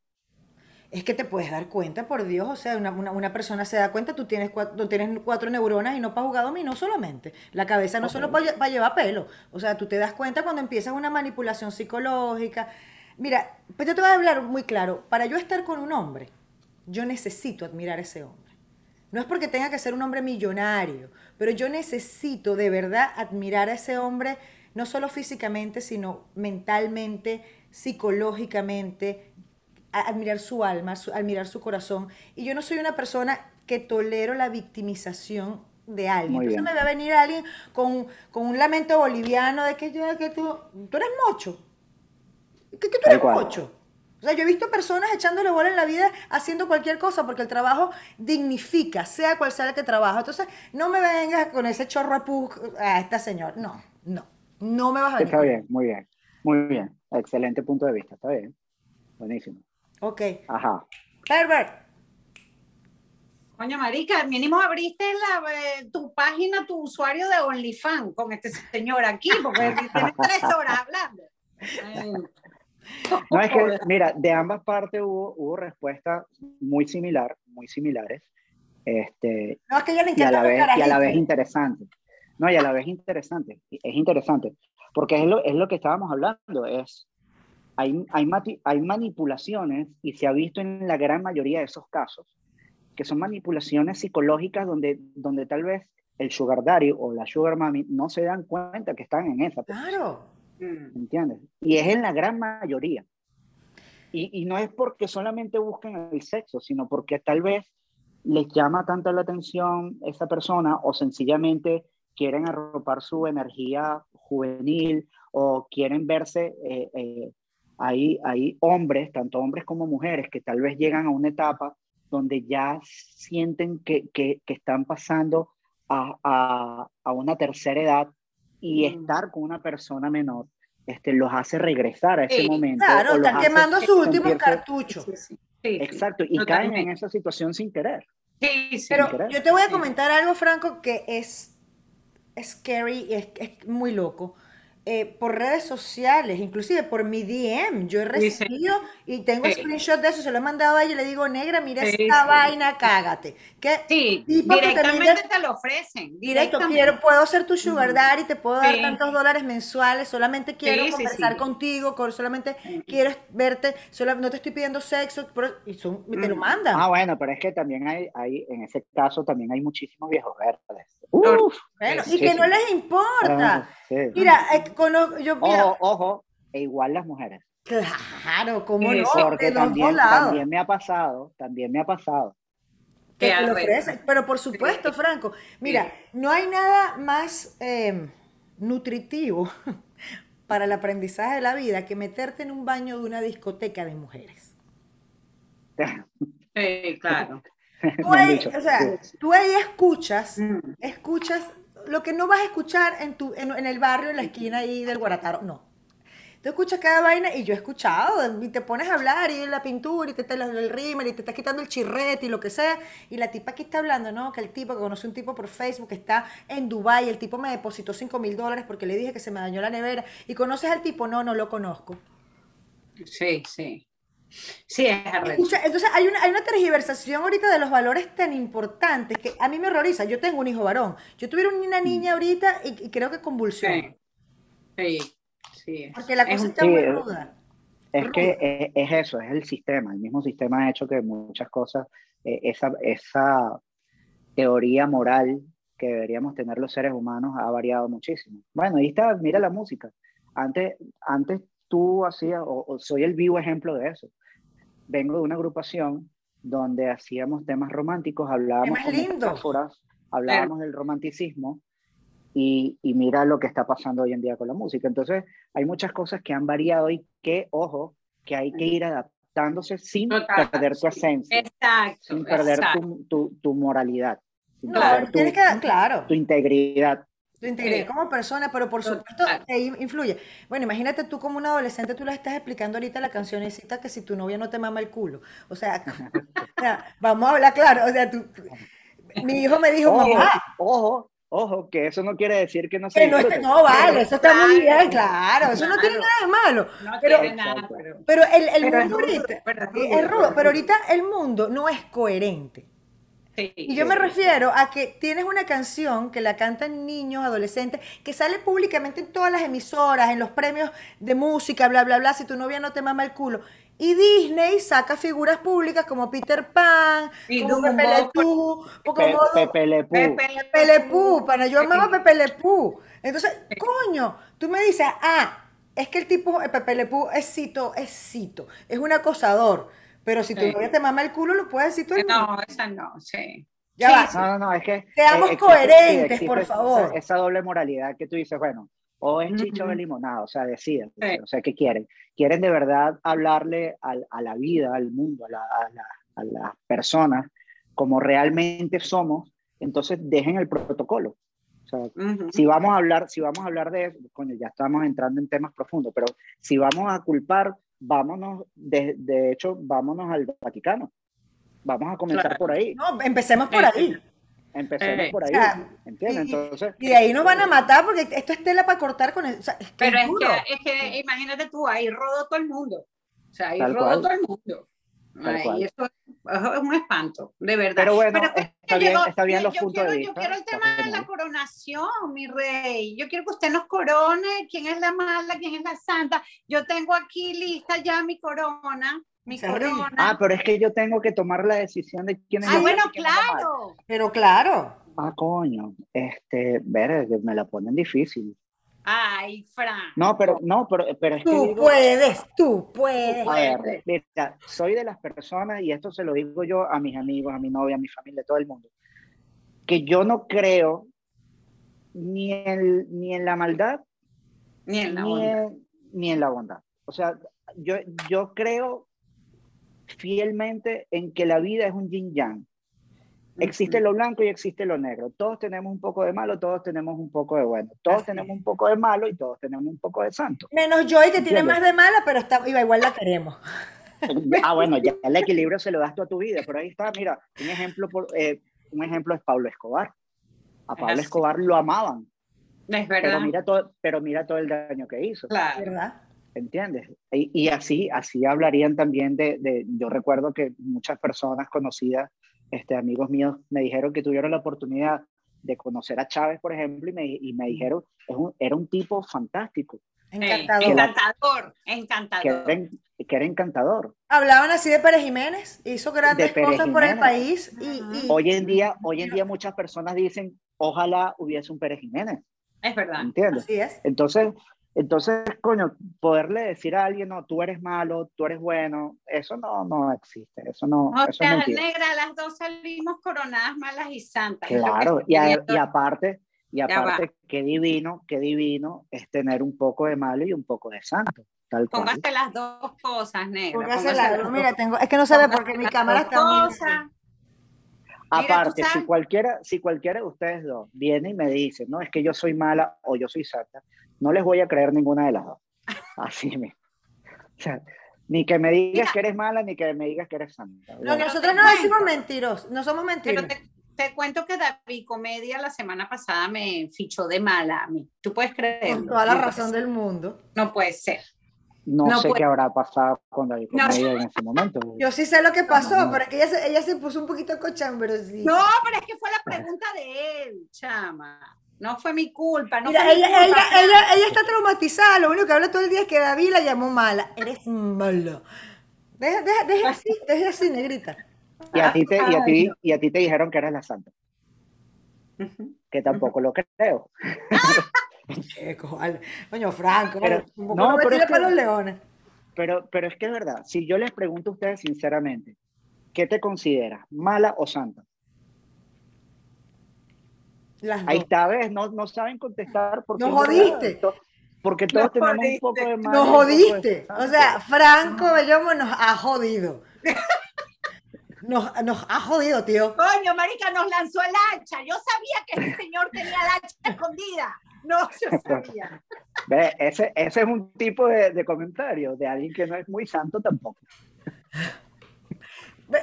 S1: Es que te puedes dar cuenta, por Dios, o sea, una, una, una persona se da cuenta, tú tienes, cuatro, tú tienes cuatro neuronas y no para jugar dominó solamente. La cabeza no solo para, para llevar pelo. O sea, tú te das cuenta cuando empiezas una manipulación psicológica. Mira, pues yo te voy a hablar muy claro. Para yo estar con un hombre, yo necesito admirar a ese hombre. No es porque tenga que ser un hombre millonario, pero yo necesito de verdad admirar a ese hombre, no solo físicamente, sino mentalmente, psicológicamente, a- admirar su alma, su- admirar su corazón. Y yo no soy una persona que tolero la victimización de alguien. Entonces me va a venir alguien con, con un lamento boliviano de que, yo- que tú, tú eres mocho. ¿Qué, que tú eres mocho? O sea, yo he visto personas echándole bola en la vida haciendo cualquier cosa porque el trabajo dignifica, sea cual sea el que trabaja. Entonces, no me vengas con ese chorro pus a esta señora. No, no. No me vas a venir.
S3: Está bien, muy bien. Muy bien. Excelente punto de vista. Está bien. Buenísimo.
S1: Ok.
S3: Ajá.
S1: Herbert.
S2: Coño, marica, al mínimo abriste la, eh, tu página, tu usuario de OnlyFans con este señor aquí, porque tienes tres horas hablando. Ay,
S3: No, es que, mira, de ambas partes hubo, hubo respuestas muy similar, muy similares. Este,
S1: No, es que ella le
S3: y a la vez, y a la vez interesante. No, y a la vez interesante. Es interesante. Porque es lo, es lo que estábamos hablando. Es, hay, hay, mati- hay manipulaciones, y se ha visto en la gran mayoría de esos casos, que son manipulaciones psicológicas donde, donde tal vez el sugar daddy o la sugar mommy no se dan cuenta que están en esa.
S1: Claro.
S3: ¿entiendes? Y es en la gran mayoría. Y, y no es porque solamente busquen el sexo, sino porque tal vez les llama tanto la atención esa persona o sencillamente quieren arropar su energía juvenil o quieren verse, eh, eh, hay, hay hombres, tanto hombres como mujeres, que tal vez llegan a una etapa donde ya sienten que, que, que están pasando a, a, a una tercera edad y
S2: Mm.
S3: estar con una persona menor este, los hace regresar a ese
S2: Sí,
S3: momento.
S1: Claro, están quemos sus últimos cartuchos.
S2: Sí, sí,
S3: Exacto, y caen en esa situación sin querer.
S2: Sí.
S1: Pero
S3: querer.
S1: yo te voy a comentar algo, Franco, que es scary, es, es muy loco. Eh, por redes sociales, inclusive por mi DM, yo he
S2: Sí, sí.
S1: recibido y tengo
S2: Sí.
S1: screenshot de eso, se lo he mandado a ella y le digo, negra, mira
S2: Sí,
S1: esta
S2: sí.
S1: vaina, cágate. Que
S2: Sí, directamente te lo ofrecen.
S1: directo,
S2: directamente.
S1: quiero, puedo ser tu sugar daddy, te puedo dar
S2: Sí.
S1: tantos dólares mensuales, solamente quiero conversar
S2: sí.
S1: contigo, con- solamente
S2: Sí.
S1: quiero verte, solo, no te estoy pidiendo sexo, pero- y, son- y te lo
S2: Mm.
S1: mandan.
S3: Ah, bueno, pero es que también hay, hay en ese caso también hay muchísimos viejos verdes. Uf,
S1: Bueno, y que
S3: sí.
S1: no les importa.
S3: Sí.
S1: Mira, eh, cono- yo, mira,
S3: Ojo, ojo, e igual las mujeres.
S1: claro, cómo
S2: Sí,
S1: no,
S3: Porque también, también me ha pasado, también me ha pasado.
S1: que te lo ofrecen. Pero por supuesto, Franco, mira, no hay nada más eh, nutritivo para el aprendizaje de la vida que meterte en un baño de una discoteca de mujeres.
S2: Sí, claro.
S1: Tú ahí, o sea,
S3: sí.
S1: tú ahí escuchas,
S2: Mm.
S1: escuchas lo que no vas a escuchar en, tu, en, el barrio, en la esquina ahí del Guarataro, no. Tú escuchas cada vaina y yo he escuchado, y te pones a hablar y la pintura y te está el rímel y te estás quitando el chirrete y lo que sea, y la tipa aquí está hablando, ¿no? Que el tipo, que conoce un tipo por Facebook que está en Dubai el tipo me depositó 5 mil dólares porque le dije que se me dañó la nevera, y conoces al tipo, no, no lo conozco.
S2: Sí, sí. Sí, es.
S1: Escucha, entonces hay una, hay una tergiversación ahorita de los valores tan importantes que a mí me horroriza. Yo tengo un hijo varón. Yo tuviera una niña ahorita y, y creo que convulsiona.
S2: Sí, sí, sí.
S1: Porque la
S2: Es
S1: cosa
S2: un-
S1: está
S3: sí,
S1: muy ruda.
S3: Es que es, es eso, es el sistema. El mismo sistema ha hecho que muchas cosas, eh, esa, esa teoría moral que deberíamos tener los seres humanos ha variado muchísimo. Bueno, ahí está, mira la música. Antes, antes tú hacías, o, o soy el vivo ejemplo de eso. Vengo de una agrupación donde hacíamos temas románticos, hablábamos con metáforas, hablábamos del romanticismo y, y mira lo que está pasando hoy en día con la música. Entonces, hay muchas cosas que han variado y que, ojo, que hay que ir adaptándose sin
S2: Total,
S3: perder tu esencia,
S2: Exacto.
S3: sin perder tu, tu, tu moralidad, sin
S1: No,
S3: perder tu,
S1: tienes que, claro,
S3: tu integridad.
S1: Tu integridad
S2: Sí.
S1: como persona, pero por supuesto te in- influye. Bueno, imagínate tú como un adolescente, tú le estás explicando ahorita la cancioncita que si tu novia no te mama el culo. O sea, o sea, vamos a hablar claro. O sea, tú, mi hijo me dijo,
S3: Ojo,
S1: mamá,
S3: ojo, ojo, que eso no quiere decir que no se
S1: que no, no vale, eso está muy
S2: Claro,
S1: bien, claro, eso no tiene
S2: claro.
S1: nada de malo.
S2: No
S1: Pero-
S2: tiene nada, pero...
S1: Pero el, el
S2: Pero
S1: mundo ahorita
S2: es rudo, pero
S1: ahorita el mundo no es coherente.
S2: Sí,
S1: Y yo me refiero a que tienes una canción que la cantan niños, adolescentes, que sale públicamente en todas las emisoras, en los premios de música, bla, bla, bla, si tu novia no te mama el culo. Y Disney saca figuras públicas como Peter Pan,
S2: Y
S1: como
S2: Dumbo,
S1: Pepe como.
S3: Pew,
S1: para yo amaba a Pepe Le Pew. Entonces, coño, tú me dices, ah, es que el tipo, el Pepe Le Pew es cito, es cito, es un acosador. Pero si tu
S2: Sí.
S1: novia te mama el culo, lo puedes decir mundo.
S2: No, esa no, sí.
S1: Ya
S2: Sí,
S1: va.
S2: sí.
S3: No, no, no, es que...
S1: Seamos
S3: eh,
S1: coherentes, por favor.
S3: Esa, esa doble moralidad que tú dices, bueno, o es chicha o
S2: Ujú.
S3: es limonada, o sea, deciden.
S2: Sí.
S3: O sea, ¿qué quieren? ¿Quieren de verdad hablarle al- a, la vida, al mundo, a, la- a la- a las personas como realmente somos? Entonces dejen el protocolo. O sea,
S2: Ujú.
S3: si vamos a hablar, si vamos a hablar de eso, coño, ya estamos entrando en temas profundos, pero si vamos a culpar, vámonos, de, de hecho, vámonos al Vaticano. Vamos a comenzar
S2: Claro.
S3: por ahí.
S1: No, empecemos por
S2: Eh,
S1: ahí.
S3: Empecemos
S2: Eh,
S3: por
S1: o
S3: ahí.
S1: sea,
S3: ¿Entiendes?
S1: y-
S3: Entonces,
S1: Y de ahí nos van a matar porque esto es tela para cortar con el. o sea, es que
S2: Pero
S1: es
S2: es
S1: duro.
S2: que, es que imagínate tú, ahí rodó todo el mundo. O sea, ahí
S3: Tal
S2: rodó
S3: cual.
S2: todo el mundo. Ay, eso, es un espanto, de verdad.
S3: Pero bueno,
S2: es que
S3: está bien,
S2: llegó-
S3: está bien
S2: yo-
S3: los
S2: yo
S3: puntos
S2: quiero,
S3: de
S2: Yo
S3: vista,
S2: quiero el tema de la
S3: genial.
S2: coronación, mi rey. Yo quiero que usted nos corone quién es la mala, quién es la santa. Yo tengo aquí lista ya mi corona, mi corona.
S3: Ah, pero es que yo tengo que tomar la decisión de quién es
S2: Ah,
S3: la
S2: bueno,
S3: es la
S2: claro.
S1: Pero claro.
S3: Ah, coño. Este, ver, que me la ponen difícil.
S2: Ay, Fran.
S3: No, pero, no, pero, pero es que
S1: Tú
S3: digo,
S1: puedes, tú puedes.
S3: a ver, mira, soy de las personas, y esto se lo digo yo a mis amigos, a mi novia, a mi familia, a todo el mundo, que yo no creo ni en, ni en la maldad
S2: Ni en la
S3: ni en, ni en la bondad. O sea, yo, yo creo fielmente en que la vida es un yin yang. Existe lo blanco y existe lo negro. Todos tenemos un poco de malo, todos tenemos un poco de bueno. Todos
S2: Así
S3: tenemos un poco de malo y todos tenemos un poco de santo.
S1: Menos Joy que tiene más de mala, pero está, igual la queremos.
S3: Ah, bueno, ya el equilibrio se lo das tú a tu vida, pero ahí está, mira, un ejemplo, por, eh, un ejemplo es Pablo Escobar. A Pablo
S2: así.
S3: Escobar lo amaban,
S2: Es
S3: pero
S2: verdad.
S3: mira, todo, pero mira todo el daño que hizo.
S2: Claro.
S1: ¿Verdad?
S3: ¿Entiendes? Y, y así, así hablarían también de, de- yo recuerdo que muchas personas conocidas, este, amigos míos, me dijeron que tuvieron la oportunidad de conocer a Chávez, por ejemplo, y me, y me dijeron, es un- era un tipo fantástico,
S2: Sí,
S1: Encantador.
S2: Encantador.
S3: que
S2: Encantador.
S3: era, en- que era encantador.
S1: Hablaban así de Pérez Jiménez, hizo grandes cosas por el
S3: Jiménez.
S1: país y, y-
S3: Hoy en día, hoy en día muchas personas dicen, ojalá hubiese un Pérez Jiménez,
S2: Es verdad.
S3: ¿entiendes?
S1: así es.
S3: Entonces, entonces, coño, poderle decir a alguien, no, tú eres malo, tú eres bueno, eso no, no existe, eso no,
S2: O
S3: eso es
S2: sea,
S3: mentira.
S2: negra, las dos salimos coronadas malas y santas.
S3: Claro, y, a-
S2: viendo.
S3: y aparte, y aparte, qué divino, qué divino es tener un poco de malo y un poco de santo, tal cual.
S2: Póngase las dos cosas, negra.
S1: Póngase
S2: póngase
S1: la-
S2: las dos-
S1: mira, tengo, es que no se ve porque mi cámara está muy
S2: cosas. Mira,
S3: Aparte, si cualquiera, si cualquiera de ustedes dos viene y me dice, no, es que yo soy mala o yo soy santa, no les voy a creer ninguna de las dos. Así me. O sea, ni que me digas
S2: Mira.
S3: que eres mala, ni que me digas que eres santa.
S1: No, nosotros no
S2: cuento.
S1: decimos mentiros, no somos
S2: Pero
S1: mentiros.
S2: te, te cuento que David Comedia la semana pasada me fichó de mala a mí. ¿Tú puedes creerlo?
S1: Con toda la
S2: No
S1: razón del mundo.
S2: No puede ser.
S3: No,
S2: no
S3: sé
S2: puede-
S3: qué habrá pasado con David
S2: No.
S3: Comedia en ese momento.
S1: Yo sí sé lo que pasó,
S3: No, no.
S1: pero es que ella se, ella se puso un poquito cochambrosita.
S2: No, pero es que fue la pregunta de él, chama. No fue mi culpa. No
S1: Mira,
S2: fue mi
S1: ella,
S2: culpa.
S1: ella, ella, ella está traumatizada, lo único que habla todo el día es que David la llamó mala. Eres mala. Deja, deja, deja así, deja así, negrita.
S3: Y a, ti te, y, a ti, y a ti te dijeron que eres la santa, que tampoco lo creo.
S1: Cojones. Coño, Franco,
S3: Pero- no, pero es que-
S1: para los leones.
S3: Pero, pero es que es verdad, si yo les pregunto a ustedes sinceramente, ¿qué te consideras? ¿Mala o santa?
S1: Las
S3: Ahí está, ¿ves? No, no saben contestar porque,
S1: Nos
S3: verdad,
S1: jodiste.
S3: porque todos
S2: Nos
S3: tenemos
S2: jodiste.
S3: un poco de mal.
S1: Nos jodiste. O sea, Franco Bellomo nos ha jodido. Nos, nos ha jodido, tío.
S2: Coño, marica, nos lanzó el hacha. Yo sabía que ese señor tenía el hacha escondida. No, yo sabía.
S3: Ve, Ese, ese es un tipo de, de comentario de alguien que no es muy santo tampoco.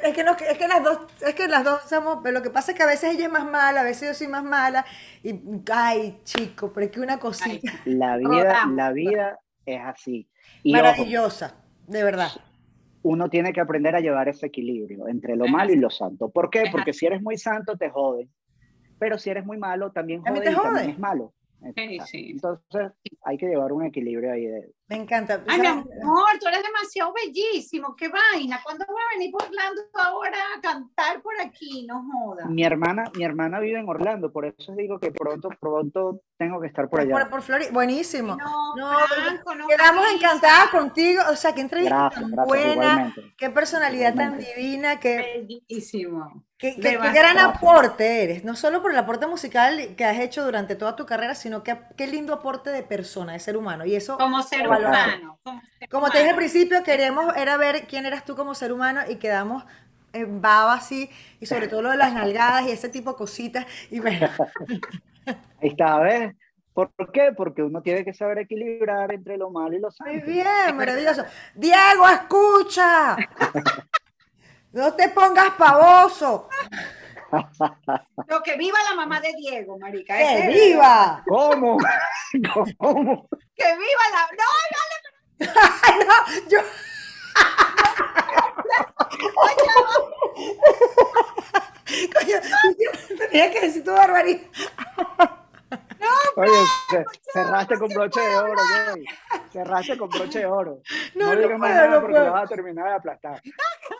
S1: Es que, no, es que las dos, es que las dos somos, pero lo que pasa es que a veces ella es más mala, a veces yo soy más mala, y ay, chico, pero es que una cosita
S3: La vida, la vida es así. Y ojo,
S1: maravillosa, de verdad.
S3: uno tiene que aprender a llevar ese equilibrio entre lo malo y lo santo. ¿Por qué? Porque si eres muy santo te joden, pero si eres muy malo también
S1: También
S3: joden
S1: te
S3: y también es malo.
S2: Sí, sí.
S3: Entonces hay que llevar un equilibrio ahí de,
S1: Me encanta.
S2: Ay, mi amor, tú eres demasiado bellísimo. Qué vaina. ¿Cuándo va a venir por Orlando ahora a cantar por aquí? No joda.
S3: Mi hermana, mi hermana vive en Orlando, por eso digo que pronto, pronto tengo que estar por allá.
S1: Por, por Florida, buenísimo.
S2: No,
S1: No,
S2: Franco, no
S1: Quedamos encantadas contigo. O sea, qué entrevista
S3: Gracias,
S1: tan
S3: gracias,
S1: buena,
S3: igualmente.
S1: qué personalidad tan divina, qué,
S2: Bellísimo.
S1: qué- qué- qué
S2: Demasiado.
S1: gran aporte eres. No solo por el aporte musical que has hecho durante toda tu carrera, sino que qué lindo aporte de persona, de ser humano. Y eso,
S2: Como ser
S1: Ojalá.
S2: Humano. Como, ser
S1: como te dije al principio, queremos era ver quién eras tú como ser humano y quedamos en baba así, y sobre todo lo de las nalgadas y ese tipo de cositas. Y bueno,
S3: Ahí está, ¿ves? ¿Por qué? Porque uno tiene que saber equilibrar entre lo malo y lo santo.
S1: Muy bien, maravilloso. Diego, escucha. No te pongas pavoso.
S2: Lo que viva la mamá de Diego, marica.
S1: ¡Que
S2: ese-
S1: viva!
S3: ¿Cómo? ¿Cómo?
S2: Que viva la. No,
S1: Ay, no, yo. Coño, tenía que decir tu barbaridad.
S3: Oye, ce- cerraste con broche de oro, güey. Cerraste con broche de oro.
S1: No,
S3: No,
S1: no
S3: digas más nada
S1: no
S3: porque
S1: puedo.
S3: lo vas a terminar de aplastar.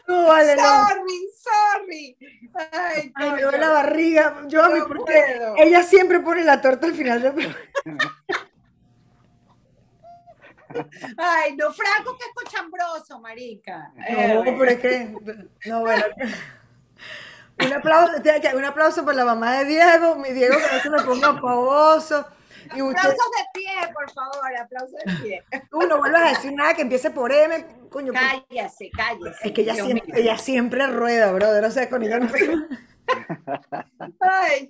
S1: No, vale, no.
S2: sorry, sorry. Ay,
S1: Ay, me duele la barriga. Yo a mí,
S2: No
S1: porque
S2: puedo.
S1: ella siempre pone la torta al final del programa.
S2: Ay, no, Franco, que es cochambroso, marica.
S1: No,
S2: Eh,
S1: pero es que. No, bueno. Un aplauso, un aplauso por la mamá de Diego. Mi Diego que no se me ponga pavoso. Y usted,
S2: Aplausos de pie, por favor, aplausos de pie.
S1: tú no vuelvas a decir nada que empiece por M. Coño,
S2: Cállese, cállese.
S1: es que ella
S2: Dios
S1: siempre,
S2: mío.
S1: ella siempre rueda, brother. O sea, con ella no se.
S2: Ay,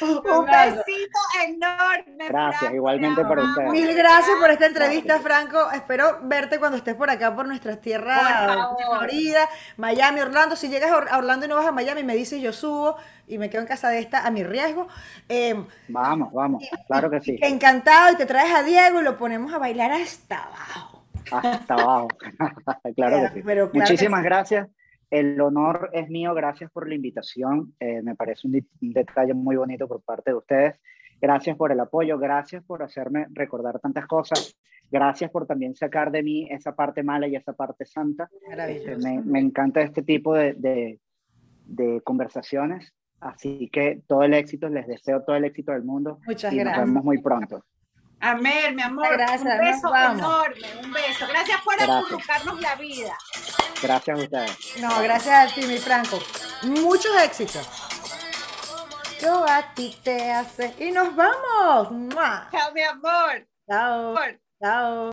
S2: un besito enorme.
S3: Gracias,
S2: Franco,
S3: igualmente
S2: te
S3: para ustedes.
S1: Mil gracias por esta entrevista, Franco. Espero verte cuando estés por acá, por nuestras tierras de. Florida, Miami, Orlando. Si llegas a Or- a Orlando y no vas a Miami, me dices, yo subo y me quedo en casa de esta a mi riesgo. Eh,
S3: Vamos, vamos. Claro que sí.
S1: encantado y te traes a Diego y lo ponemos a bailar hasta abajo.
S3: Hasta abajo. claro que sí.
S1: Pero claro
S3: Muchísimas
S1: que sí.
S3: gracias. El honor es mío. Gracias por la invitación. Eh, me parece un, un detalle muy bonito por parte de ustedes. Gracias por el apoyo. Gracias por hacerme recordar tantas cosas. Gracias por también sacar de mí esa parte mala y esa parte santa. Este, me, me encanta este tipo de, de, de conversaciones. Así que todo el éxito, les deseo todo el éxito del mundo.
S1: Muchas
S3: y nos
S1: gracias.
S3: vemos muy pronto.
S2: Amén, mi amor.
S1: Gracias,
S2: un beso
S1: vamos.
S2: enorme, un beso. Gracias por acurrucarnos la vida.
S3: Gracias a ustedes.
S1: No, gracias a ti, mi Franco. Muchos éxitos. Yo a ti te hace. Y nos vamos. ¡Mua!
S2: Chao, mi amor.
S1: Chao. Chao.